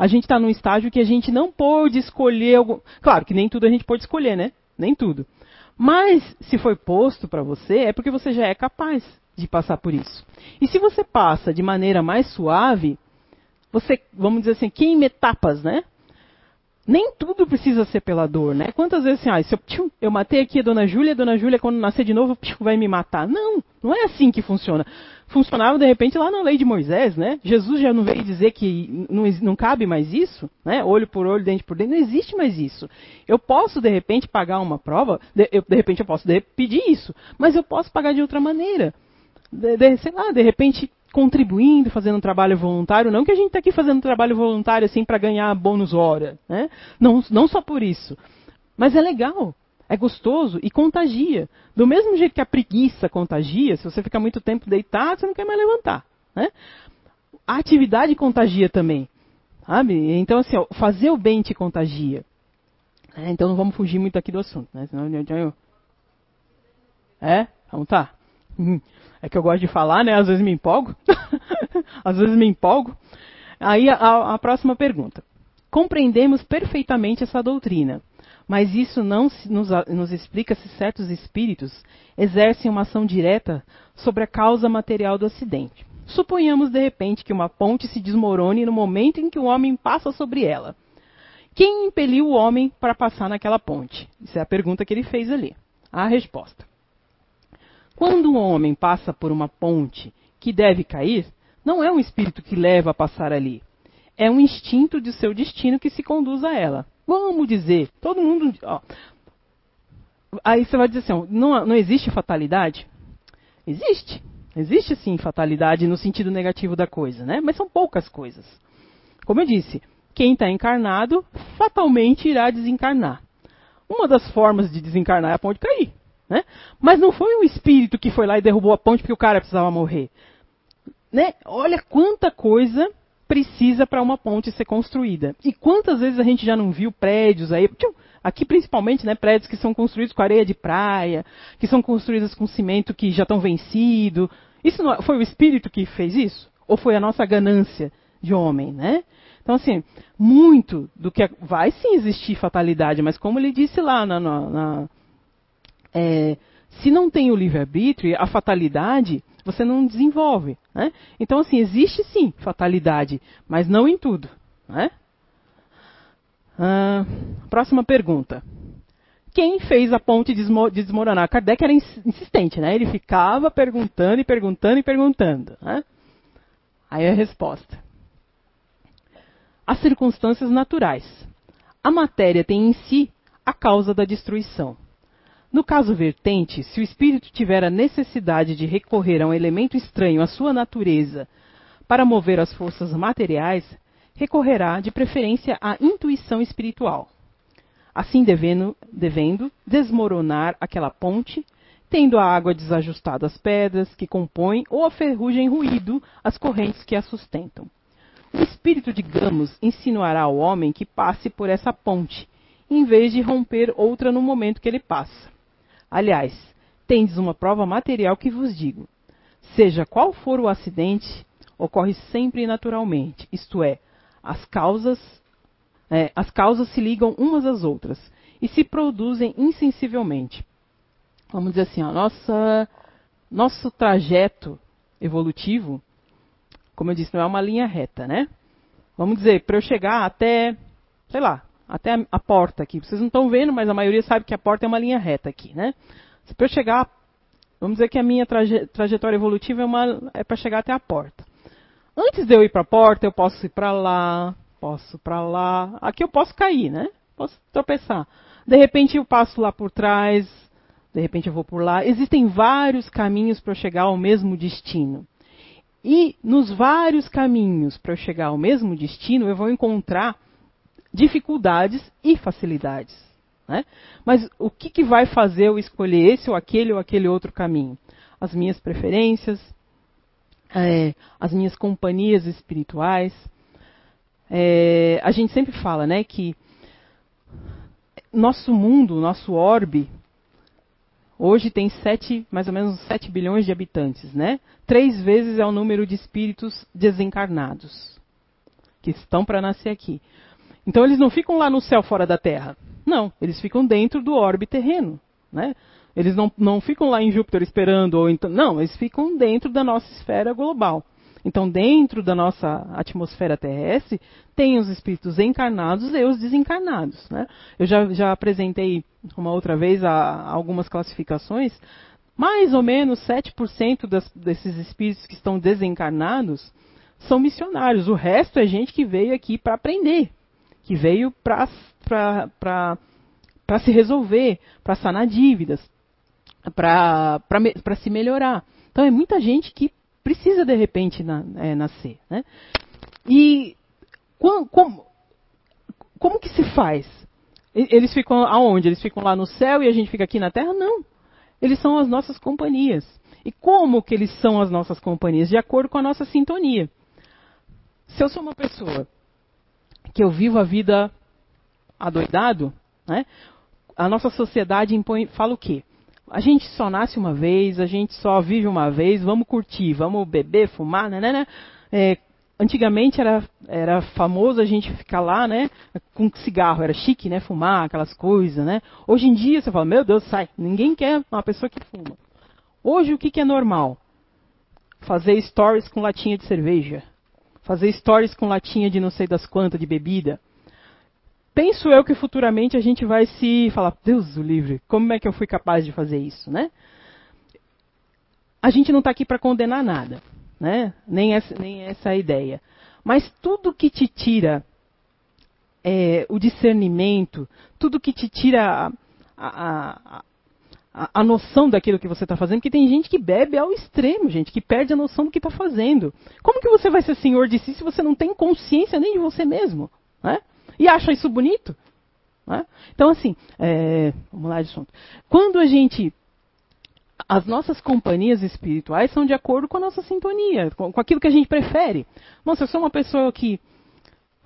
a gente está num estágio que a gente não pôde escolher algum... Claro que nem tudo a gente pode escolher, né? Nem tudo. Mas se foi posto para você, é porque você já é capaz de passar por isso. E se você passa de maneira mais suave, você, vamos dizer assim, queima etapas, né? Nem tudo precisa ser pela dor, né? Quantas vezes assim, ah, se eu, tchum, eu matei aqui a dona Júlia, a dona Júlia, quando nascer de novo, tchum, vai me matar. Não, não é assim que funciona. Funcionava, de repente, lá na lei de Moisés, né? Jesus já não veio dizer que não, não cabe mais isso, né? Olho por olho, dente por dente, não existe mais isso. Eu posso, de repente, pagar uma prova, de, eu, de repente eu posso de, pedir isso, mas eu posso pagar de outra maneira. De, de, sei lá, de repente contribuindo, fazendo um trabalho voluntário, não que a gente está aqui fazendo trabalho voluntário assim para ganhar bônus hora, né? Não, não só por isso. Mas é legal, é gostoso e contagia. Do mesmo jeito que a preguiça contagia, se você ficar muito tempo deitado, você não quer mais levantar, né? A atividade contagia também, sabe? Então assim, ó, fazer o bem te contagia. É, então não vamos fugir muito aqui do assunto, né? Senão eu... É? Vamos tá. Uhum. É que eu gosto de falar, né? Às vezes me empolgo. Às vezes me empolgo. Aí a, a próxima pergunta. Compreendemos perfeitamente essa doutrina, mas isso não nos, nos explica se certos espíritos exercem uma ação direta sobre a causa material do acidente. Suponhamos de repente que uma ponte se desmorone no momento em que o homem passa sobre ela. Quem impeliu o homem para passar naquela ponte? Essa é a pergunta que ele fez ali. A resposta. Quando um homem passa por uma ponte que deve cair, não é um espírito que leva a passar ali. É um instinto de seu destino que se conduz a ela. Vamos dizer, todo mundo. Ó, aí você vai dizer assim: não, não existe fatalidade? Existe. Existe sim fatalidade no sentido negativo da coisa, né? Mas são poucas coisas. Como eu disse, quem está encarnado fatalmente irá desencarnar. Uma das formas de desencarnar é a ponte cair. Né? Mas não foi o espírito que foi lá e derrubou a ponte porque o cara precisava morrer. Né? Olha quanta coisa precisa para uma ponte ser construída. E quantas vezes a gente já não viu prédios aí, aqui principalmente, né, prédios que são construídos com areia de praia, que são construídos com cimento que já estão vencido. Isso não, é, foi o espírito que fez isso? Ou foi a nossa ganância de homem, né? Então, assim, muito do que vai sim existir fatalidade, mas como ele disse lá na, na, na é, se não tem o livre-arbítrio, a fatalidade, você não desenvolve. Né? Então, assim, existe sim fatalidade, mas não em tudo. Né? Próxima pergunta. Quem fez a ponte desmoronar? Kardec era insistente, né? Ele ficava perguntando e perguntando e perguntando. Né? Aí a resposta. As circunstâncias naturais. A matéria tem em si a causa da destruição. No caso vertente, se o espírito tiver a necessidade de recorrer a um elemento estranho à sua natureza para mover as forças materiais, recorrerá de preferência à intuição espiritual. Assim devendo, devendo desmoronar aquela ponte, tendo a água desajustada as pedras que compõem ou a ferrugem ruído as correntes que a sustentam. O espírito, digamos, insinuará ao homem que passe por essa ponte, em vez de romper outra no momento que ele passa. Aliás, tendes uma prova material que vos digo: seja qual for o acidente, ocorre sempre naturalmente, isto é, as causas, é, as causas se ligam umas às outras e se produzem insensivelmente. Vamos dizer assim, ó, nossa, nosso trajeto evolutivo, como eu disse, não é uma linha reta, né? Vamos dizer, para eu chegar até, sei lá, até a, porta aqui. Vocês não estão vendo, mas a maioria sabe que a porta é uma linha reta aqui, né? Para eu chegar, vamos dizer que a minha traje, trajetória evolutiva é, é para chegar até a porta. Antes de eu ir para a porta, eu posso ir para lá, posso para lá. Aqui eu posso cair, né? Posso tropeçar. De repente eu passo lá por trás, de repente eu vou por lá. Existem vários caminhos para chegar ao mesmo destino. E nos vários caminhos para eu chegar ao mesmo destino, eu vou encontrar dificuldades e facilidades. Né? Mas o que, que vai fazer eu escolher esse ou aquele ou aquele outro caminho? As minhas preferências, é, as minhas companhias espirituais. É, a gente sempre fala né, que nosso mundo, nosso orbe, hoje tem sete, mais ou menos 7 bilhões de habitantes, né? Três vezes é o número de espíritos desencarnados que estão para nascer aqui. Então eles não ficam lá no céu fora da Terra. Não, eles ficam dentro do orbe terreno, né? Eles não, não ficam lá em Júpiter esperando, ou então, não, eles ficam dentro da nossa esfera global. Então, dentro da nossa atmosfera terrestre, tem os espíritos encarnados e os desencarnados. Né? Eu já, já apresentei uma outra vez a, algumas classificações. Mais ou menos 7% das, desses espíritos que estão desencarnados são missionários. O resto é gente que veio aqui para aprender, que veio para se resolver, para sanar dívidas, para se melhorar. Então é muita gente que precisa de repente na, é, nascer. Né? E como, como, como que se faz? Eles ficam aonde? Eles ficam lá no céu e a gente fica aqui na terra? Não. Eles são as nossas companhias. E como que eles são as nossas companhias? De acordo com a nossa sintonia. Se eu sou uma pessoa que eu vivo a vida adoidado, né, a nossa sociedade impõe, fala o quê? a gente só nasce uma vez, a gente só vive uma vez, vamos curtir, vamos beber, fumar, né, né, né? É, antigamente era, era famoso a gente ficar lá, né, com cigarro, era chique, né, fumar, aquelas coisas, né. Hoje em dia você fala, meu Deus, sai, ninguém quer uma pessoa que fuma. Hoje o que, que é normal? Fazer stories com latinha de cerveja, fazer stories com latinha de não sei das quantas de bebida, penso eu que futuramente a gente vai se falar, Deus o livre, como é que eu fui capaz de fazer isso, né? A gente não está aqui para condenar nada, né? Nem essa, nem essa a ideia. Mas tudo que te tira é, o discernimento, tudo que te tira a, a, a, a noção daquilo que você está fazendo, porque tem gente que bebe ao extremo, gente, que perde a noção do que está fazendo. Como que você vai ser senhor de si se você não tem consciência nem de você mesmo? Né? e acha isso bonito. Né? Então, assim, é, vamos lá de assunto. Quando a gente. As nossas companhias espirituais são de acordo com a nossa sintonia, com, aquilo que a gente prefere. Nossa, eu sou uma pessoa que.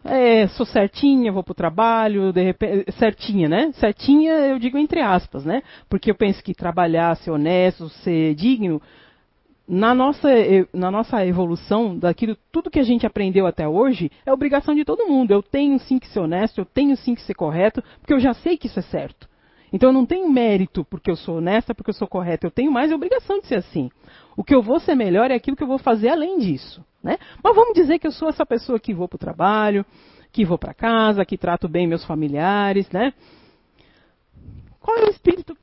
É, sou certinha, vou para o trabalho, de repente, certinha, né? Certinha, eu digo entre aspas, né? Porque eu penso que trabalhar, ser honesto, ser digno, na nossa, na nossa evolução, daquilo tudo que a gente aprendeu até hoje, é obrigação de todo mundo. Eu tenho sim que ser honesto, eu tenho sim que ser correto, porque eu já sei que isso é certo. Então eu não tenho mérito porque eu sou honesta, porque eu sou correta. Eu tenho mais a obrigação de ser assim. O que eu vou ser melhor é aquilo que eu vou fazer além disso. Né? Mas vamos dizer que eu sou essa pessoa que vou para o trabalho, que vou para casa, que trato bem meus familiares, né? Qual é o espírito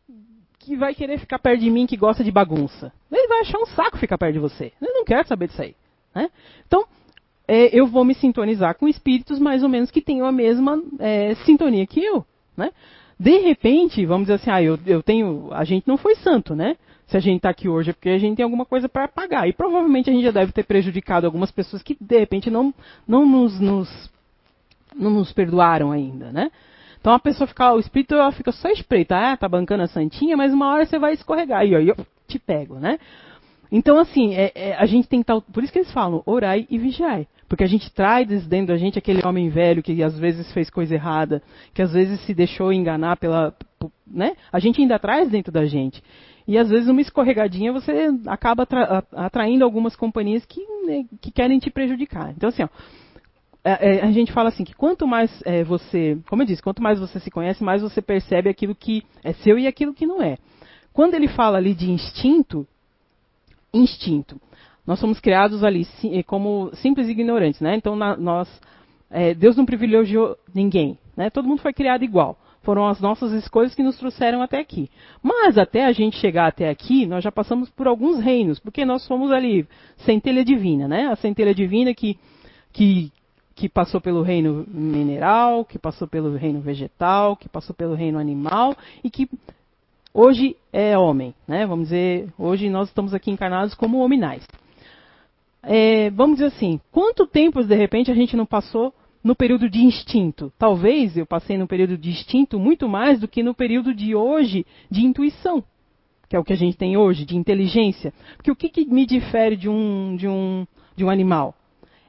que vai querer ficar perto de mim que gosta de bagunça. Ele vai achar um saco ficar perto de você. Ele não quer saber disso aí. Né? Então, é, eu vou me sintonizar com espíritos mais ou menos que tenham a mesma é, sintonia que eu. Né? De repente, vamos dizer assim, ah, eu, eu tenho. A gente não foi santo, né? Se a gente está aqui hoje é porque a gente tem alguma coisa para pagar. E provavelmente a gente já deve ter prejudicado algumas pessoas que de repente não, não nos, nos não nos perdoaram ainda, né? Então a pessoa fica, o espírito ela fica só espreita, ah, tá bancando a santinha, mas uma hora você vai escorregar e aí eu te pego, né? Então assim, é, é, a gente tem que por isso que eles falam, orai e vigiai. Porque a gente traz dentro da gente aquele homem velho que às vezes fez coisa errada, que às vezes se deixou enganar pela. Né? A gente ainda traz dentro da gente. E às vezes uma escorregadinha você acaba atraindo algumas companhias que, né, que querem te prejudicar. Então assim, ó, é, é, a gente fala assim que quanto mais é, você, como eu disse, quanto mais você se conhece, mais você percebe aquilo que é seu e aquilo que não é. Quando ele fala ali de instinto, instinto, nós somos criados ali é, como simples ignorantes, né? Então na, nós, é, Deus não privilegiou ninguém, né? Todo mundo foi criado igual. Foram as nossas escolhas que nos trouxeram até aqui. Mas até a gente chegar até aqui, nós já passamos por alguns reinos, porque nós somos ali centelha divina, né? A centelha divina que que, que passou pelo reino mineral, que passou pelo reino vegetal, que passou pelo reino animal e que hoje é homem, né? Vamos dizer, hoje nós estamos aqui encarnados como hominais. é, vamos dizer assim, quanto tempo de repente a gente não passou no período de instinto? Talvez eu passei no período de instinto muito mais do que no período de hoje de intuição, que é o que a gente tem hoje, de inteligência. Porque o que, que me difere de um, de, um, de um animal?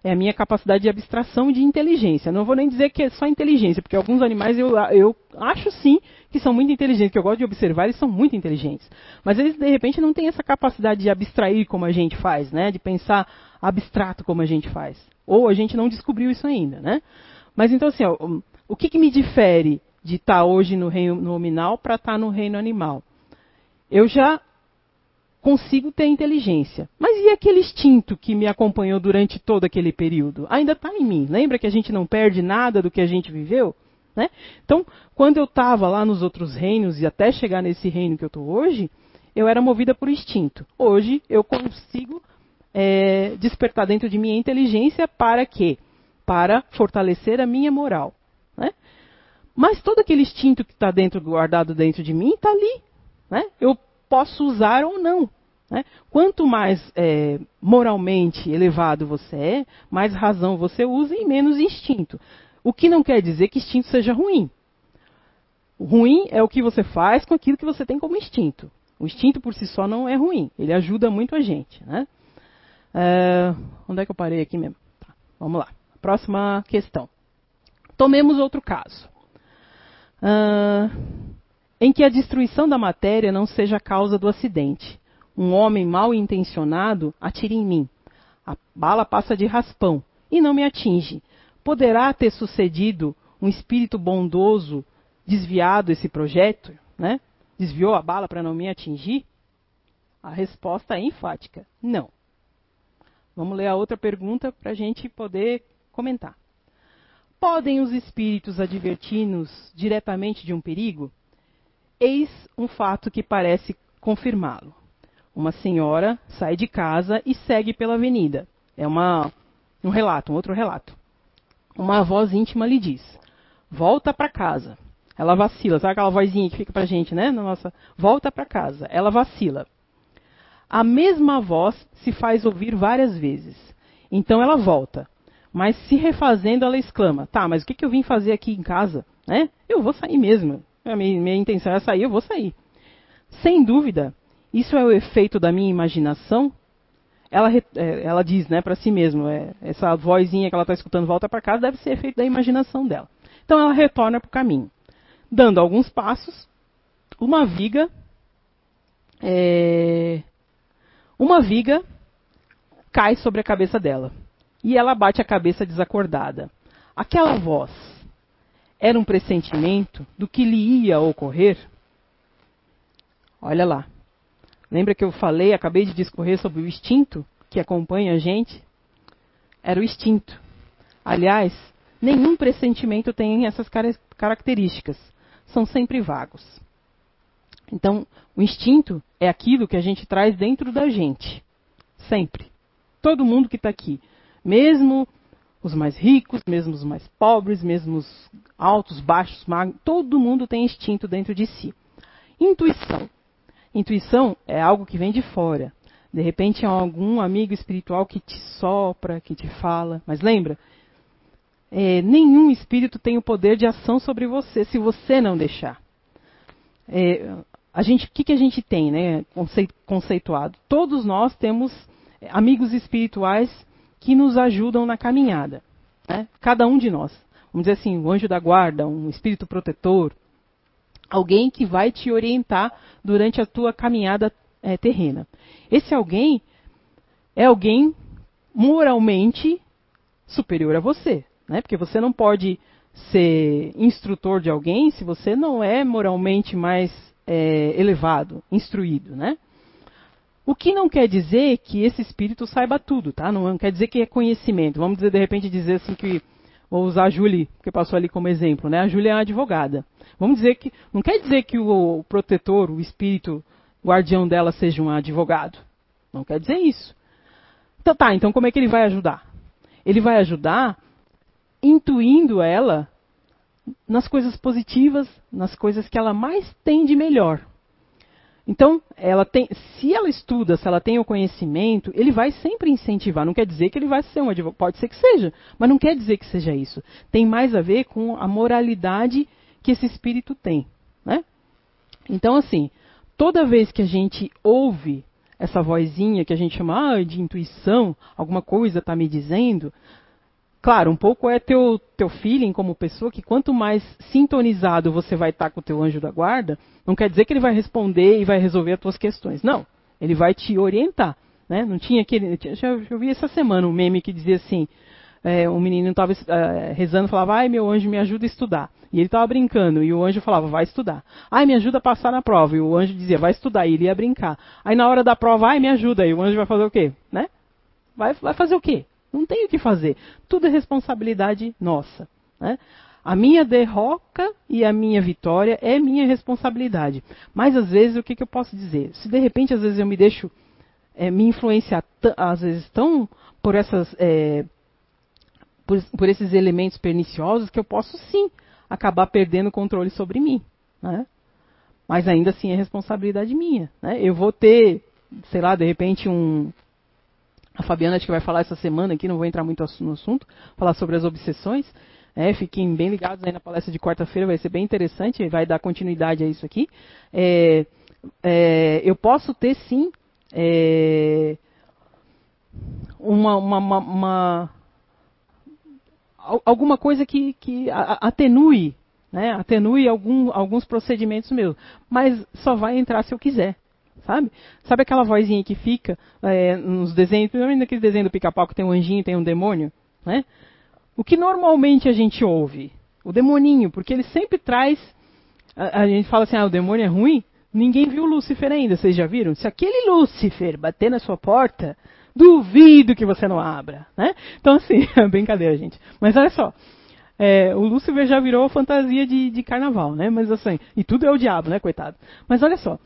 É a minha capacidade de abstração e de inteligência. Não vou nem dizer que é só inteligência, porque alguns animais eu, eu acho sim que são muito inteligentes, que eu gosto de observar, eles são muito inteligentes. Mas eles, de repente, não têm essa capacidade de abstrair como a gente faz, né? De pensar abstrato como a gente faz. Ou a gente não descobriu isso ainda, né? Mas então, assim, ó, o que, que me difere de estar tá hoje no reino nominal para estar tá no reino animal? Eu já consigo ter inteligência. Mas e aquele instinto que me acompanhou durante todo aquele período? Ainda está em mim. Lembra que a gente não perde nada do que a gente viveu? Né? Então, quando eu estava lá nos outros reinos e até chegar nesse reino que eu estou hoje, eu era movida por instinto. Hoje eu consigo é, despertar dentro de mim a inteligência para quê? Para fortalecer a minha moral. Né? Mas todo aquele instinto que está dentro, guardado dentro de mim, está ali. Né? Eu posso usar ou não. Né? Quanto mais é, moralmente elevado você é, mais razão você usa e menos instinto. O que não quer dizer que instinto seja ruim. Ruim é o que você faz com aquilo que você tem como instinto. O instinto por si só não é ruim, ele ajuda muito a gente. Né? É, onde é que eu parei aqui mesmo? Tá, vamos lá. Próxima questão. Tomemos outro caso. Uh, em que a destruição da matéria não seja a causa do acidente. Um homem mal intencionado atira em mim. A bala passa de raspão e não me atinge. Poderá ter sucedido um espírito bondoso desviado esse projeto, né? Desviou a bala para não me atingir? A resposta é enfática: não. Vamos ler a outra pergunta para a gente poder comentar. Podem os espíritos advertir-nos diretamente de um perigo? Eis um fato que parece confirmá-lo. Uma senhora sai de casa e segue pela avenida. É uma, um relato, um outro relato. Uma voz íntima lhe diz: Volta para casa. Ela vacila. Sabe aquela vozinha que fica para a gente, né? Nossa, volta para casa. Ela vacila. A mesma voz se faz ouvir várias vezes. Então ela volta. Mas se refazendo, ela exclama: Tá, mas o que, que eu vim fazer aqui em casa? Né? Eu vou sair mesmo. A minha, minha intenção é sair, eu vou sair. Sem dúvida, isso é o efeito da minha imaginação. Ela, é, ela diz né, para si mesma, é, essa vozinha que ela está escutando volta para casa deve ser efeito da imaginação dela. Então ela retorna para o caminho. Dando alguns passos, uma viga. É, uma viga cai sobre a cabeça dela. E ela bate a cabeça desacordada. Aquela voz era um pressentimento do que lhe ia ocorrer? Olha lá. Lembra que eu falei, acabei de discorrer sobre o instinto que acompanha a gente? Era o instinto. Aliás, nenhum pressentimento tem essas características. São sempre vagos. Então, o instinto é aquilo que a gente traz dentro da gente. Sempre. Todo mundo que está aqui. Mesmo os mais ricos, mesmo os mais pobres, mesmo os altos, baixos, magros, todo mundo tem instinto dentro de si. Intuição. Intuição é algo que vem de fora. De repente é algum amigo espiritual que te sopra, que te fala. Mas lembra, é, nenhum espírito tem o poder de ação sobre você se você não deixar. É, a gente, o que, que a gente tem, né, conceituado? Todos nós temos amigos espirituais que nos ajudam na caminhada. Né? Cada um de nós. Vamos dizer assim, um anjo da guarda, um espírito protetor, alguém que vai te orientar durante a tua caminhada é, terrena. Esse alguém é alguém moralmente superior a você, né? Porque você não pode ser instrutor de alguém se você não é moralmente mais é, elevado, instruído, né? O que não quer dizer que esse espírito saiba tudo, tá? Não quer dizer que é conhecimento. Vamos dizer, de repente dizer assim que vou usar a Julie, que passou ali como exemplo, né? A Julie é uma advogada. Vamos dizer que não quer dizer que o, protetor, o espírito guardião dela seja um advogado. Não quer dizer isso. Então tá, então como é que ele vai ajudar? Ele vai ajudar intuindo ela nas coisas positivas, nas coisas que ela mais tem de melhor. Então, ela tem, se ela estuda, se ela tem o conhecimento, ele vai sempre incentivar. Não quer dizer que ele vai ser um advogado, pode ser que seja, mas não quer dizer que seja isso. Tem mais a ver com a moralidade que esse espírito tem, né? Então, assim, toda vez que a gente ouve essa vozinha que a gente chama ah, de intuição, alguma coisa está me dizendo, Claro, um pouco é teu, teu feeling como pessoa, que quanto mais sintonizado você vai estar com o teu anjo da guarda, não quer dizer que ele vai responder e vai resolver as tuas questões. Não, ele vai te orientar. Né? Não tinha aquele. Eu vi essa semana um meme que dizia assim: é, um menino estava é, rezando falava, ai meu anjo me ajuda a estudar. E ele estava brincando, e o anjo falava, vai estudar. Ai, me ajuda a passar na prova. E o anjo dizia, vai estudar, e ele ia brincar. Aí na hora da prova, ai, me ajuda. E o anjo vai fazer o quê? Né? Vai, vai fazer o quê? Não tem o que fazer. Tudo é responsabilidade nossa. Né? A minha derroca e a minha vitória é minha responsabilidade. Mas às vezes o que, que eu posso dizer? Se de repente às vezes eu me deixo é, me influenciar às vezes tão por essas é, por, por, esses elementos perniciosos que eu posso sim acabar perdendo o controle sobre mim. Né? Mas ainda assim é responsabilidade minha. Né? Eu vou ter, sei lá, de repente um, a Fabiana acho que vai falar essa semana aqui, não vou entrar muito no assunto, falar sobre as obsessões. É, fiquem bem ligados aí na palestra de quarta-feira, vai ser bem interessante, vai dar continuidade a isso aqui. É, é, eu posso ter sim é, uma, uma, uma, uma, alguma coisa que, que atenue, né, atenue algum, alguns procedimentos meus, mas só vai entrar se eu quiser sabe? Sabe aquela vozinha que fica é, nos desenhos, principalmente naquele desenho do pica-pau que tem um anjinho, tem um demônio, né? O que normalmente a gente ouve? O demoninho, porque ele sempre traz. A, a gente fala assim, ah, o demônio é ruim. Ninguém viu o Lúcifer ainda, vocês já viram? Se aquele Lúcifer bater na sua porta, duvido que você não abra, né? Então, assim, é brincadeira, gente. Mas olha só, é, o Lúcifer já virou fantasia de, de, carnaval, né? Mas assim, e tudo é o diabo, né, coitado? Mas olha só,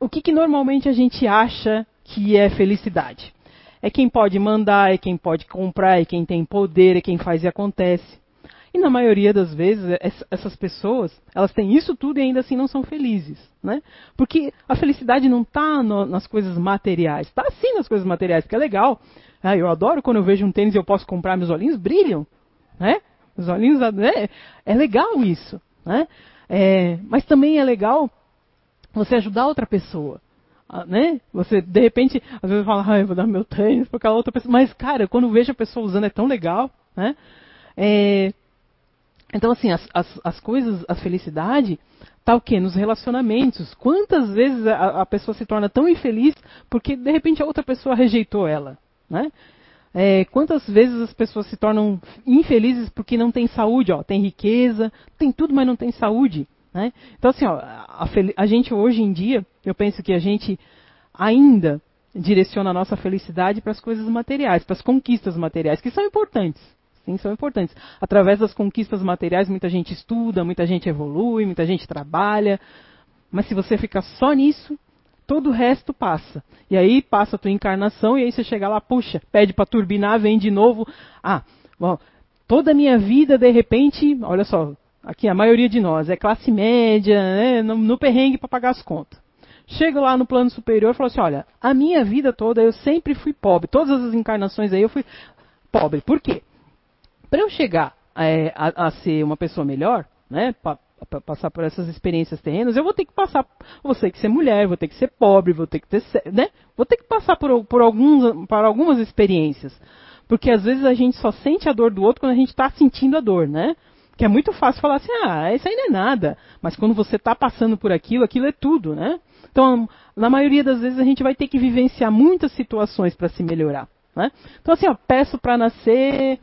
o que, que normalmente a gente acha que é felicidade? É quem pode mandar, é quem pode comprar, é quem tem poder, é quem faz e acontece. E na maioria das vezes, essas pessoas, elas têm isso tudo e ainda assim não são felizes. Né? Porque a felicidade não está nas coisas materiais. Está sim nas coisas materiais, que é legal. Ah, eu adoro quando eu vejo um tênis e eu posso comprar, meus olhinhos brilham. Né? Os olhinhos, né? é legal isso. Né? É, mas também é legal você ajudar outra pessoa. Ah, né? Você, de repente, às vezes fala, ah, eu vou dar meu tênis para aquela outra pessoa. Mas, cara, quando vejo a pessoa usando é tão legal, né? É... Então, assim, as, as, as, coisas, a felicidade tá o quê? Nos relacionamentos. Quantas vezes a, a, pessoa se torna tão infeliz porque, de repente, a outra pessoa rejeitou ela, né? É, quantas vezes as pessoas se tornam infelizes porque não tem saúde, ó, tem riqueza, tem tudo, mas não tem saúde. Né? Então, assim, ó, a, a, gente hoje em dia, eu penso que a gente ainda direciona a nossa felicidade para as coisas materiais, para as conquistas materiais, que são importantes. Sim, são importantes. Através das conquistas materiais, muita gente estuda, muita gente evolui, muita gente trabalha. Mas se você ficar só nisso, todo o resto passa. E aí passa a tua encarnação, e aí você chega lá, puxa, pede para turbinar, vem de novo. Ah, bom, toda a minha vida, de repente, olha só, aqui a maioria de nós é classe média, né, no, no perrengue para pagar as contas. Chego lá no plano superior e falo assim, olha, a minha vida toda eu sempre fui pobre, todas as encarnações aí eu fui pobre. Por quê? Para eu chegar é, a, a, ser uma pessoa melhor, né, para passar por essas experiências terrenas, eu vou ter que passar, vou ter que ser mulher, vou ter que ser pobre, vou ter que ter, né, vou ter que passar por, por, alguns, por algumas experiências. Porque às vezes a gente só sente a dor do outro quando a gente está sentindo a dor, né? Que é muito fácil falar assim, ah, isso não é nada. Mas quando você está passando por aquilo, aquilo é tudo, né? Então, na maioria das vezes, a gente vai ter que vivenciar muitas situações para se melhorar. Né? Então, assim, ó, peço para nascer,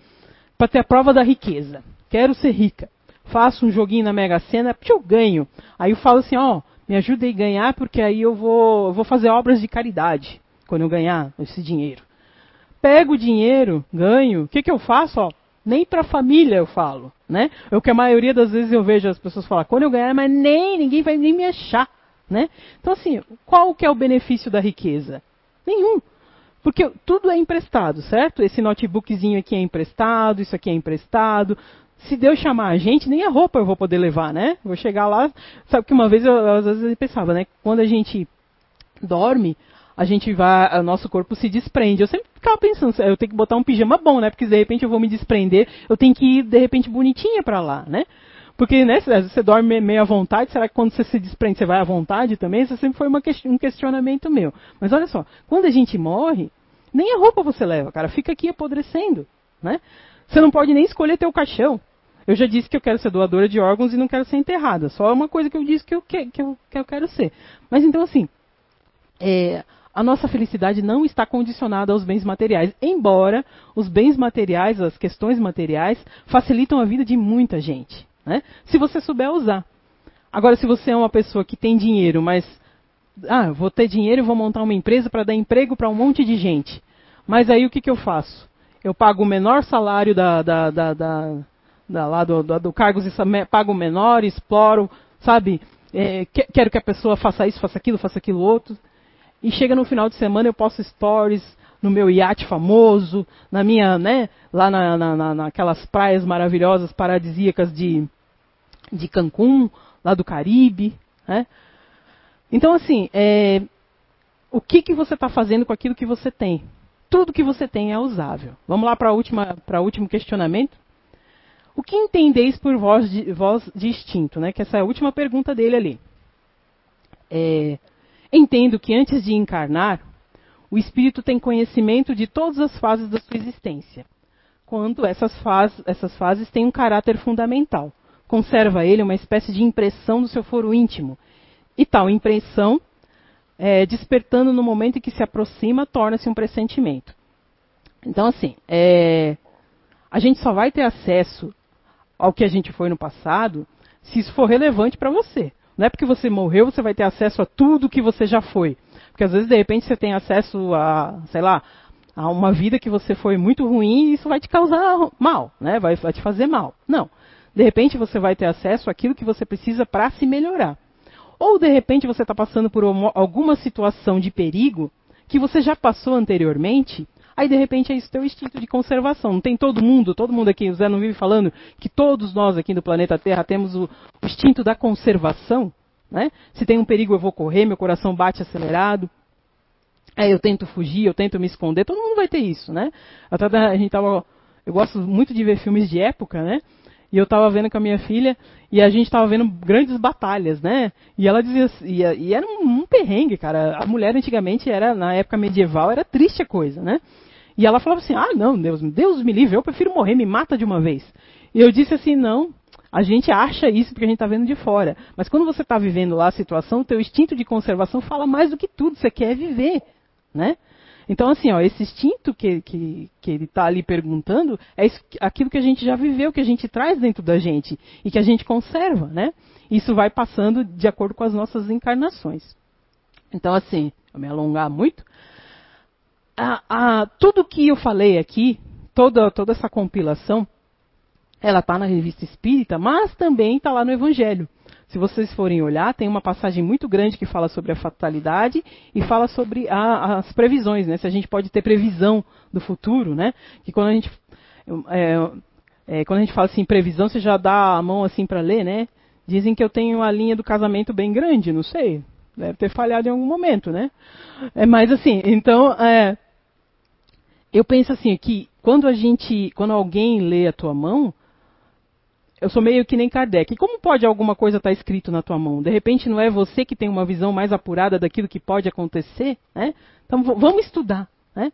para ter a prova da riqueza. Quero ser rica. Faço um joguinho na Mega Sena, porque eu ganho. Aí eu falo assim, ó, me ajude a ganhar, porque aí eu vou, eu vou fazer obras de caridade quando eu ganhar esse dinheiro. Pego o dinheiro, ganho, o que, que eu faço? Ó, nem para a família eu falo, né? É o que a maioria das vezes eu vejo as pessoas falar, quando eu ganhar, mas nem ninguém vai nem me achar, né? Então assim, qual que é o benefício da riqueza? Nenhum. Porque tudo é emprestado, certo? Esse notebookzinho aqui é emprestado, isso aqui é emprestado. Se Deus chamar a gente, nem a roupa eu vou poder levar, né? Vou chegar lá, sabe que uma vez eu às vezes eu pensava, né? Quando a gente dorme, a gente vai, o nosso corpo se desprende. Eu sempre ficava pensando, eu tenho que botar um pijama bom, né? Porque de repente eu vou me desprender, eu tenho que ir de repente bonitinha para lá, né? Porque né, você dorme meio à vontade, será que quando você se desprende você vai à vontade também? Isso sempre foi uma, um questionamento meu. Mas olha só, quando a gente morre, nem a roupa você leva, cara, fica aqui apodrecendo, né? Você não pode nem escolher teu caixão. Eu já disse que eu quero ser doadora de órgãos e não quero ser enterrada. Só uma coisa que eu disse que eu, que, que eu, que eu quero ser. Mas então, assim, é, a nossa felicidade não está condicionada aos bens materiais. Embora os bens materiais, as questões materiais, facilitam a vida de muita gente. Né? Se você souber usar. Agora, se você é uma pessoa que tem dinheiro, mas. Ah, vou ter dinheiro e vou montar uma empresa para dar emprego para um monte de gente. Mas aí o que, que eu faço? Eu pago o menor salário da, da, da, da, da lá do, do, do cargos, pago o menor, exploro, sabe? É, quero que a pessoa faça isso, faça aquilo, faça aquilo outro. E chega no final de semana eu posto stories no meu iate famoso, na minha, né, lá na, na, naquelas praias maravilhosas, paradisíacas de, de Cancún, lá do Caribe, né? Então, assim, é, o que, que você está fazendo com aquilo que você tem? Tudo que você tem é usável. Vamos lá para o último questionamento? O que entendeis por voz, de, voz distinto? Né? Que essa é a última pergunta dele ali. É, entendo que antes de encarnar, o espírito tem conhecimento de todas as fases da sua existência, quando essas, faz, essas fases têm um caráter fundamental. Conserva ele uma espécie de impressão do seu foro íntimo. E tal impressão, é, despertando no momento em que se aproxima, torna-se um pressentimento. Então, assim, é, a gente só vai ter acesso ao que a gente foi no passado se isso for relevante para você. Não é porque você morreu, você vai ter acesso a tudo que você já foi. Porque às vezes, de repente, você tem acesso a, sei lá, a uma vida que você foi muito ruim e isso vai te causar mal, né? Vai, vai te fazer mal. Não. De repente, você vai ter acesso àquilo que você precisa para se melhorar. Ou, de repente, você está passando por uma, alguma situação de perigo que você já passou anteriormente Aí, de repente, é isso teu instinto de conservação. Não tem todo mundo, todo mundo aqui, o Zé não vive falando que todos nós aqui do planeta Terra temos o, instinto da conservação. Né? Se tem um perigo, eu vou correr, meu coração bate acelerado. É, eu tento fugir, eu tento me esconder. Todo mundo vai ter isso, né? Até a gente tava, eu gosto muito de ver filmes de época, né? E eu estava vendo com a minha filha e a gente estava vendo grandes batalhas, né? E ela dizia e, e era um, um, perrengue, cara. A mulher antigamente era na época medieval era triste a coisa, né? E ela falava assim: "Ah, não, Deus, Deus me livre, eu prefiro morrer, me mata de uma vez". E eu disse assim: "Não, a gente acha isso porque a gente está vendo de fora. Mas quando você está vivendo lá a situação, o teu instinto de conservação fala mais do que tudo. Você quer viver, né? Então, assim, ó, esse instinto que, que, que ele está ali perguntando é isso, aquilo que a gente já viveu, que a gente traz dentro da gente e que a gente conserva, né? Isso vai passando de acordo com as nossas encarnações. Então, assim, vou me alongar muito. A, a, tudo que eu falei aqui, toda, toda essa compilação, ela está na revista Espírita, mas também está lá no Evangelho. Se vocês forem olhar, tem uma passagem muito grande que fala sobre a fatalidade e fala sobre a, as previsões, né? Se a gente pode ter previsão do futuro, né? Que quando a gente é, é, quando a gente fala assim previsão, você já dá a mão assim para ler, né? Dizem que eu tenho a linha do casamento bem grande, não sei, deve ter falhado em algum momento, né? É, mas assim, então é, eu penso assim que quando a gente, quando alguém lê a tua mão, eu sou meio que nem Kardec. Como pode alguma coisa estar tá escrito na tua mão? De repente não é você que tem uma visão mais apurada daquilo que pode acontecer? Né? Então vamos estudar. Né?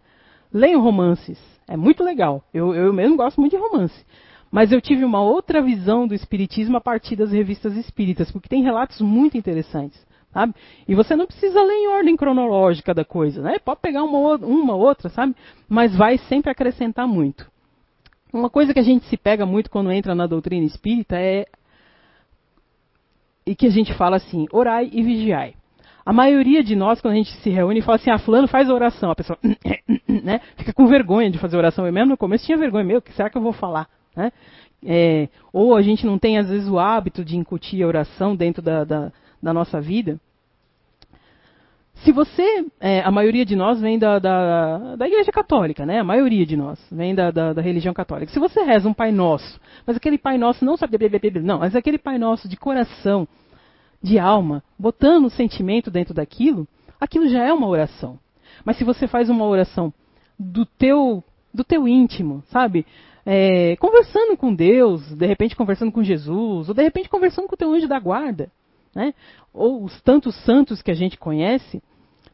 Leiam romances. É muito legal. Eu, eu mesmo gosto muito de romance. Mas eu tive uma outra visão do espiritismo a partir das revistas espíritas, porque tem relatos muito interessantes. Sabe? E você não precisa ler em ordem cronológica da coisa, né? Pode pegar uma, uma outra, sabe? Mas vai sempre acrescentar muito. Uma coisa que a gente se pega muito quando entra na doutrina espírita é. E que a gente fala assim: orai e vigiai. A maioria de nós, quando a gente se reúne, fala assim: ah, Fulano faz oração. A pessoa né, fica com vergonha de fazer oração. Eu mesmo no começo tinha vergonha: meu, o que será que eu vou falar? Né? É, ou a gente não tem, às vezes, o hábito de incutir a oração dentro da, da, da nossa vida. Se você, é, a maioria de nós vem da, da, da, Igreja Católica, né? A maioria de nós vem da, da, da, religião católica. Se você reza um Pai Nosso, mas aquele Pai Nosso não sabe, não, mas aquele Pai Nosso de coração, de alma, botando o sentimento dentro daquilo, aquilo já é uma oração. Mas se você faz uma oração do teu, do teu íntimo, sabe? É, conversando com Deus, de repente conversando com Jesus, ou de repente conversando com o teu anjo da guarda, né? ou os tantos santos que a gente conhece,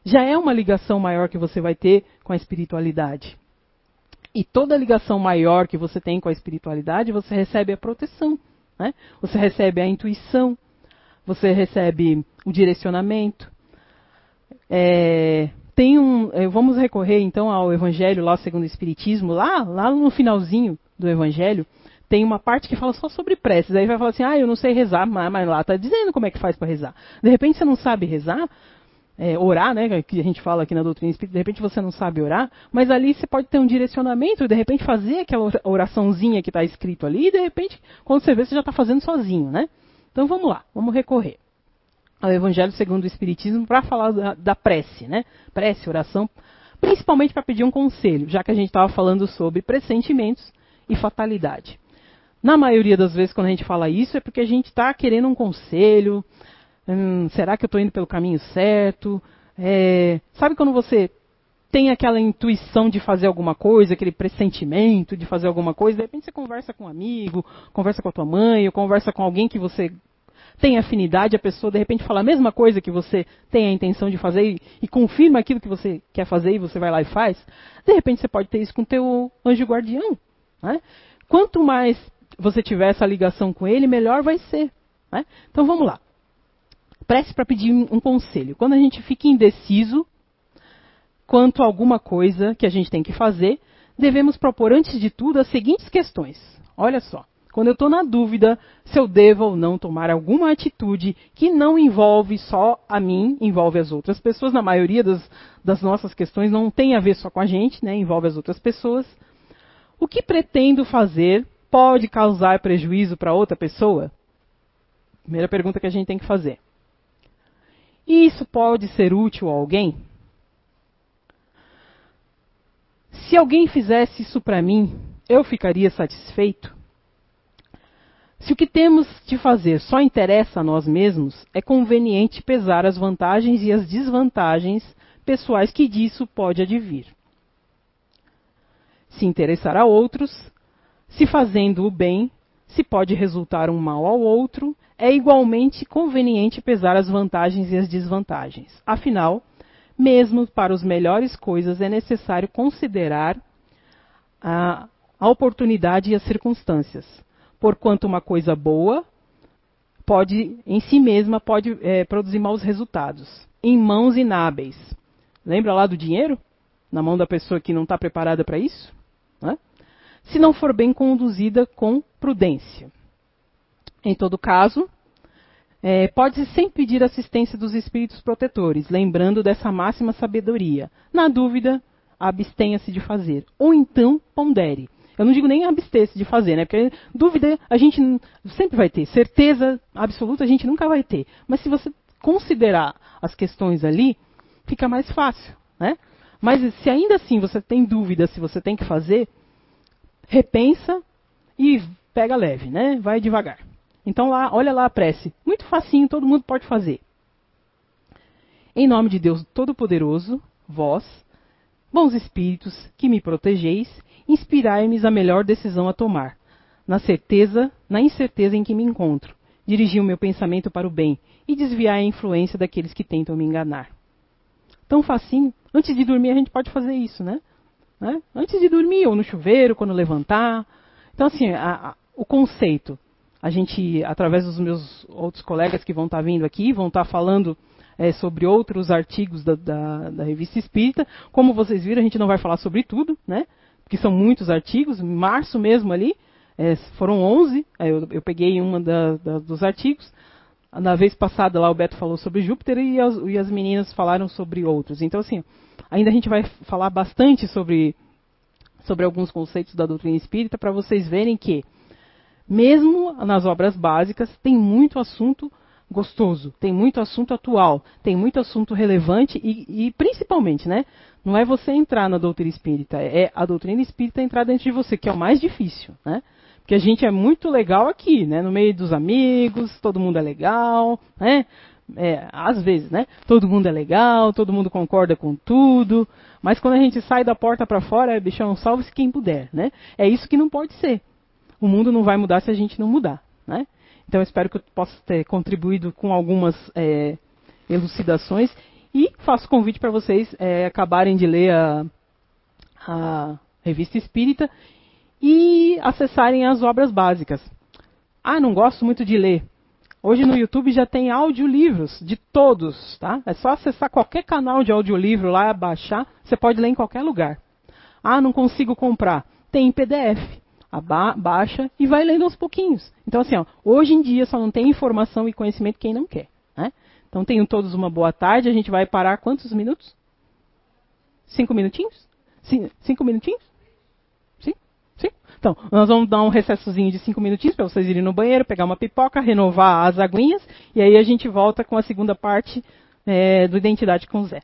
já é uma ligação maior que você vai ter com a espiritualidade. E toda ligação maior que você tem com a espiritualidade, você recebe a proteção, né? você recebe a intuição, você recebe o direcionamento. É, tem um, é, vamos recorrer então ao Evangelho lá segundo o Espiritismo, lá, lá no finalzinho do Evangelho, tem uma parte que fala só sobre preces. Aí vai falar assim, ah, eu não sei rezar, mas, lá está dizendo como é que faz para rezar. De repente você não sabe rezar, é, orar, né, que a gente fala aqui na doutrina espírita, de repente você não sabe orar, mas ali você pode ter um direcionamento, de repente fazer aquela oraçãozinha que está escrito ali, e de repente, quando você vê, você já está fazendo sozinho, né? Então vamos lá, vamos recorrer ao Evangelho segundo o Espiritismo para falar da, da, prece, né? Prece, oração, principalmente para pedir um conselho, já que a gente estava falando sobre pressentimentos e fatalidade. Na maioria das vezes, quando a gente fala isso, é porque a gente está querendo um conselho. Hum, será que eu estou indo pelo caminho certo? É, sabe quando você tem aquela intuição de fazer alguma coisa, aquele pressentimento de fazer alguma coisa, de repente você conversa com um amigo, conversa com a tua mãe, ou conversa com alguém que você tem afinidade, a pessoa de repente fala a mesma coisa que você tem a intenção de fazer e, e confirma aquilo que você quer fazer e você vai lá e faz, de repente você pode ter isso com o teu anjo guardião. Né? Quanto mais você tiver essa ligação com ele, melhor vai ser. Né? Então vamos lá. Prece para pedir um conselho. Quando a gente fica indeciso quanto a alguma coisa que a gente tem que fazer, devemos propor antes de tudo as seguintes questões. Olha só. Quando eu estou na dúvida se eu devo ou não tomar alguma atitude que não envolve só a mim, envolve as outras pessoas, na maioria das, das nossas questões não tem a ver só com a gente, né, envolve as outras pessoas. O que pretendo fazer pode causar prejuízo para outra pessoa? Primeira pergunta que a gente tem que fazer. Isso pode ser útil a alguém? Se alguém fizesse isso para mim, eu ficaria satisfeito? Se o que temos de fazer só interessa a nós mesmos, é conveniente pesar as vantagens e as desvantagens pessoais que disso pode advir. Se interessar a outros, se fazendo o bem, se pode resultar um mal ao outro, é igualmente conveniente pesar as vantagens e as desvantagens. Afinal, mesmo para as melhores coisas é necessário considerar a, a oportunidade e as circunstâncias porquanto uma coisa boa pode, em si mesma, pode é, produzir maus resultados. Em mãos inábeis. Lembra lá do dinheiro? Na mão da pessoa que não está preparada para isso? Se não for bem conduzida com prudência. Em todo caso, é, pode-se sempre pedir assistência dos espíritos protetores, lembrando dessa máxima sabedoria. Na dúvida, abstenha-se de fazer. Ou então, pondere. Eu não digo nem abster-se de fazer, né? Porque dúvida a gente sempre vai ter, certeza absoluta a gente nunca vai ter. Mas se você considerar as questões ali, fica mais fácil, né? Mas se ainda assim você tem dúvida se você tem que fazer, repensa e pega leve, né? Vai devagar. Então lá, olha lá a prece, muito facinho, todo mundo pode fazer. Em nome de Deus Todo-Poderoso, vós, bons espíritos, que me protegeis inspirai-me a melhor decisão a tomar, na certeza, na incerteza em que me encontro, dirigir o meu pensamento para o bem e desviar a influência daqueles que tentam me enganar. Tão facinho. Antes de dormir a gente pode fazer isso, né? Né? Antes de dormir, ou no chuveiro, quando levantar. Então, assim, a, a, o conceito. A gente, através dos meus outros colegas que vão estar vindo aqui, vão estar falando é, sobre outros artigos da, da, da, revista Espírita. Como vocês viram, a gente não vai falar sobre tudo, né? que são muitos artigos, em março mesmo ali, é, foram 11, eu, eu, peguei uma da, dos artigos. Na vez passada lá o Beto falou sobre Júpiter e as, e as meninas falaram sobre outros. Então, assim, ainda a gente vai falar bastante sobre, sobre alguns conceitos da doutrina espírita para vocês verem que, mesmo nas obras básicas, tem muito assunto gostoso, tem muito assunto atual, tem muito assunto relevante e, e, principalmente, né? Não é você entrar na doutrina espírita, é a doutrina espírita entrar dentro de você, que é o mais difícil, né? Porque a gente é muito legal aqui, né? No meio dos amigos, todo mundo é legal, né? é, às vezes, né? Todo mundo é legal, todo mundo concorda com tudo, mas quando a gente sai da porta para fora, é bichão, salve-se quem puder, né? É isso que não pode ser. O mundo não vai mudar se a gente não mudar, né? Então espero que eu possa ter contribuído com algumas é, elucidações e faço convite para vocês é, acabarem de ler a, a revista Espírita e acessarem as obras básicas. Ah, não gosto muito de ler. Hoje no YouTube já tem audiolivros de todos, tá? É só acessar qualquer canal de audiolivro lá, baixar, você pode ler em qualquer lugar. Ah, não consigo comprar. Tem em PDF. Ba baixa e vai lendo aos pouquinhos. Então, assim, ó, hoje em dia só não tem informação e conhecimento quem não quer. Né? Então, tenham todos uma boa tarde. A gente vai parar quantos minutos? Cinco minutinhos? Cinco minutinhos? Então, nós vamos dar um recessozinho de cinco minutinhos para vocês irem no banheiro, pegar uma pipoca, renovar as aguinhas, e aí a gente volta com a segunda parte é, do Identidade com Zé.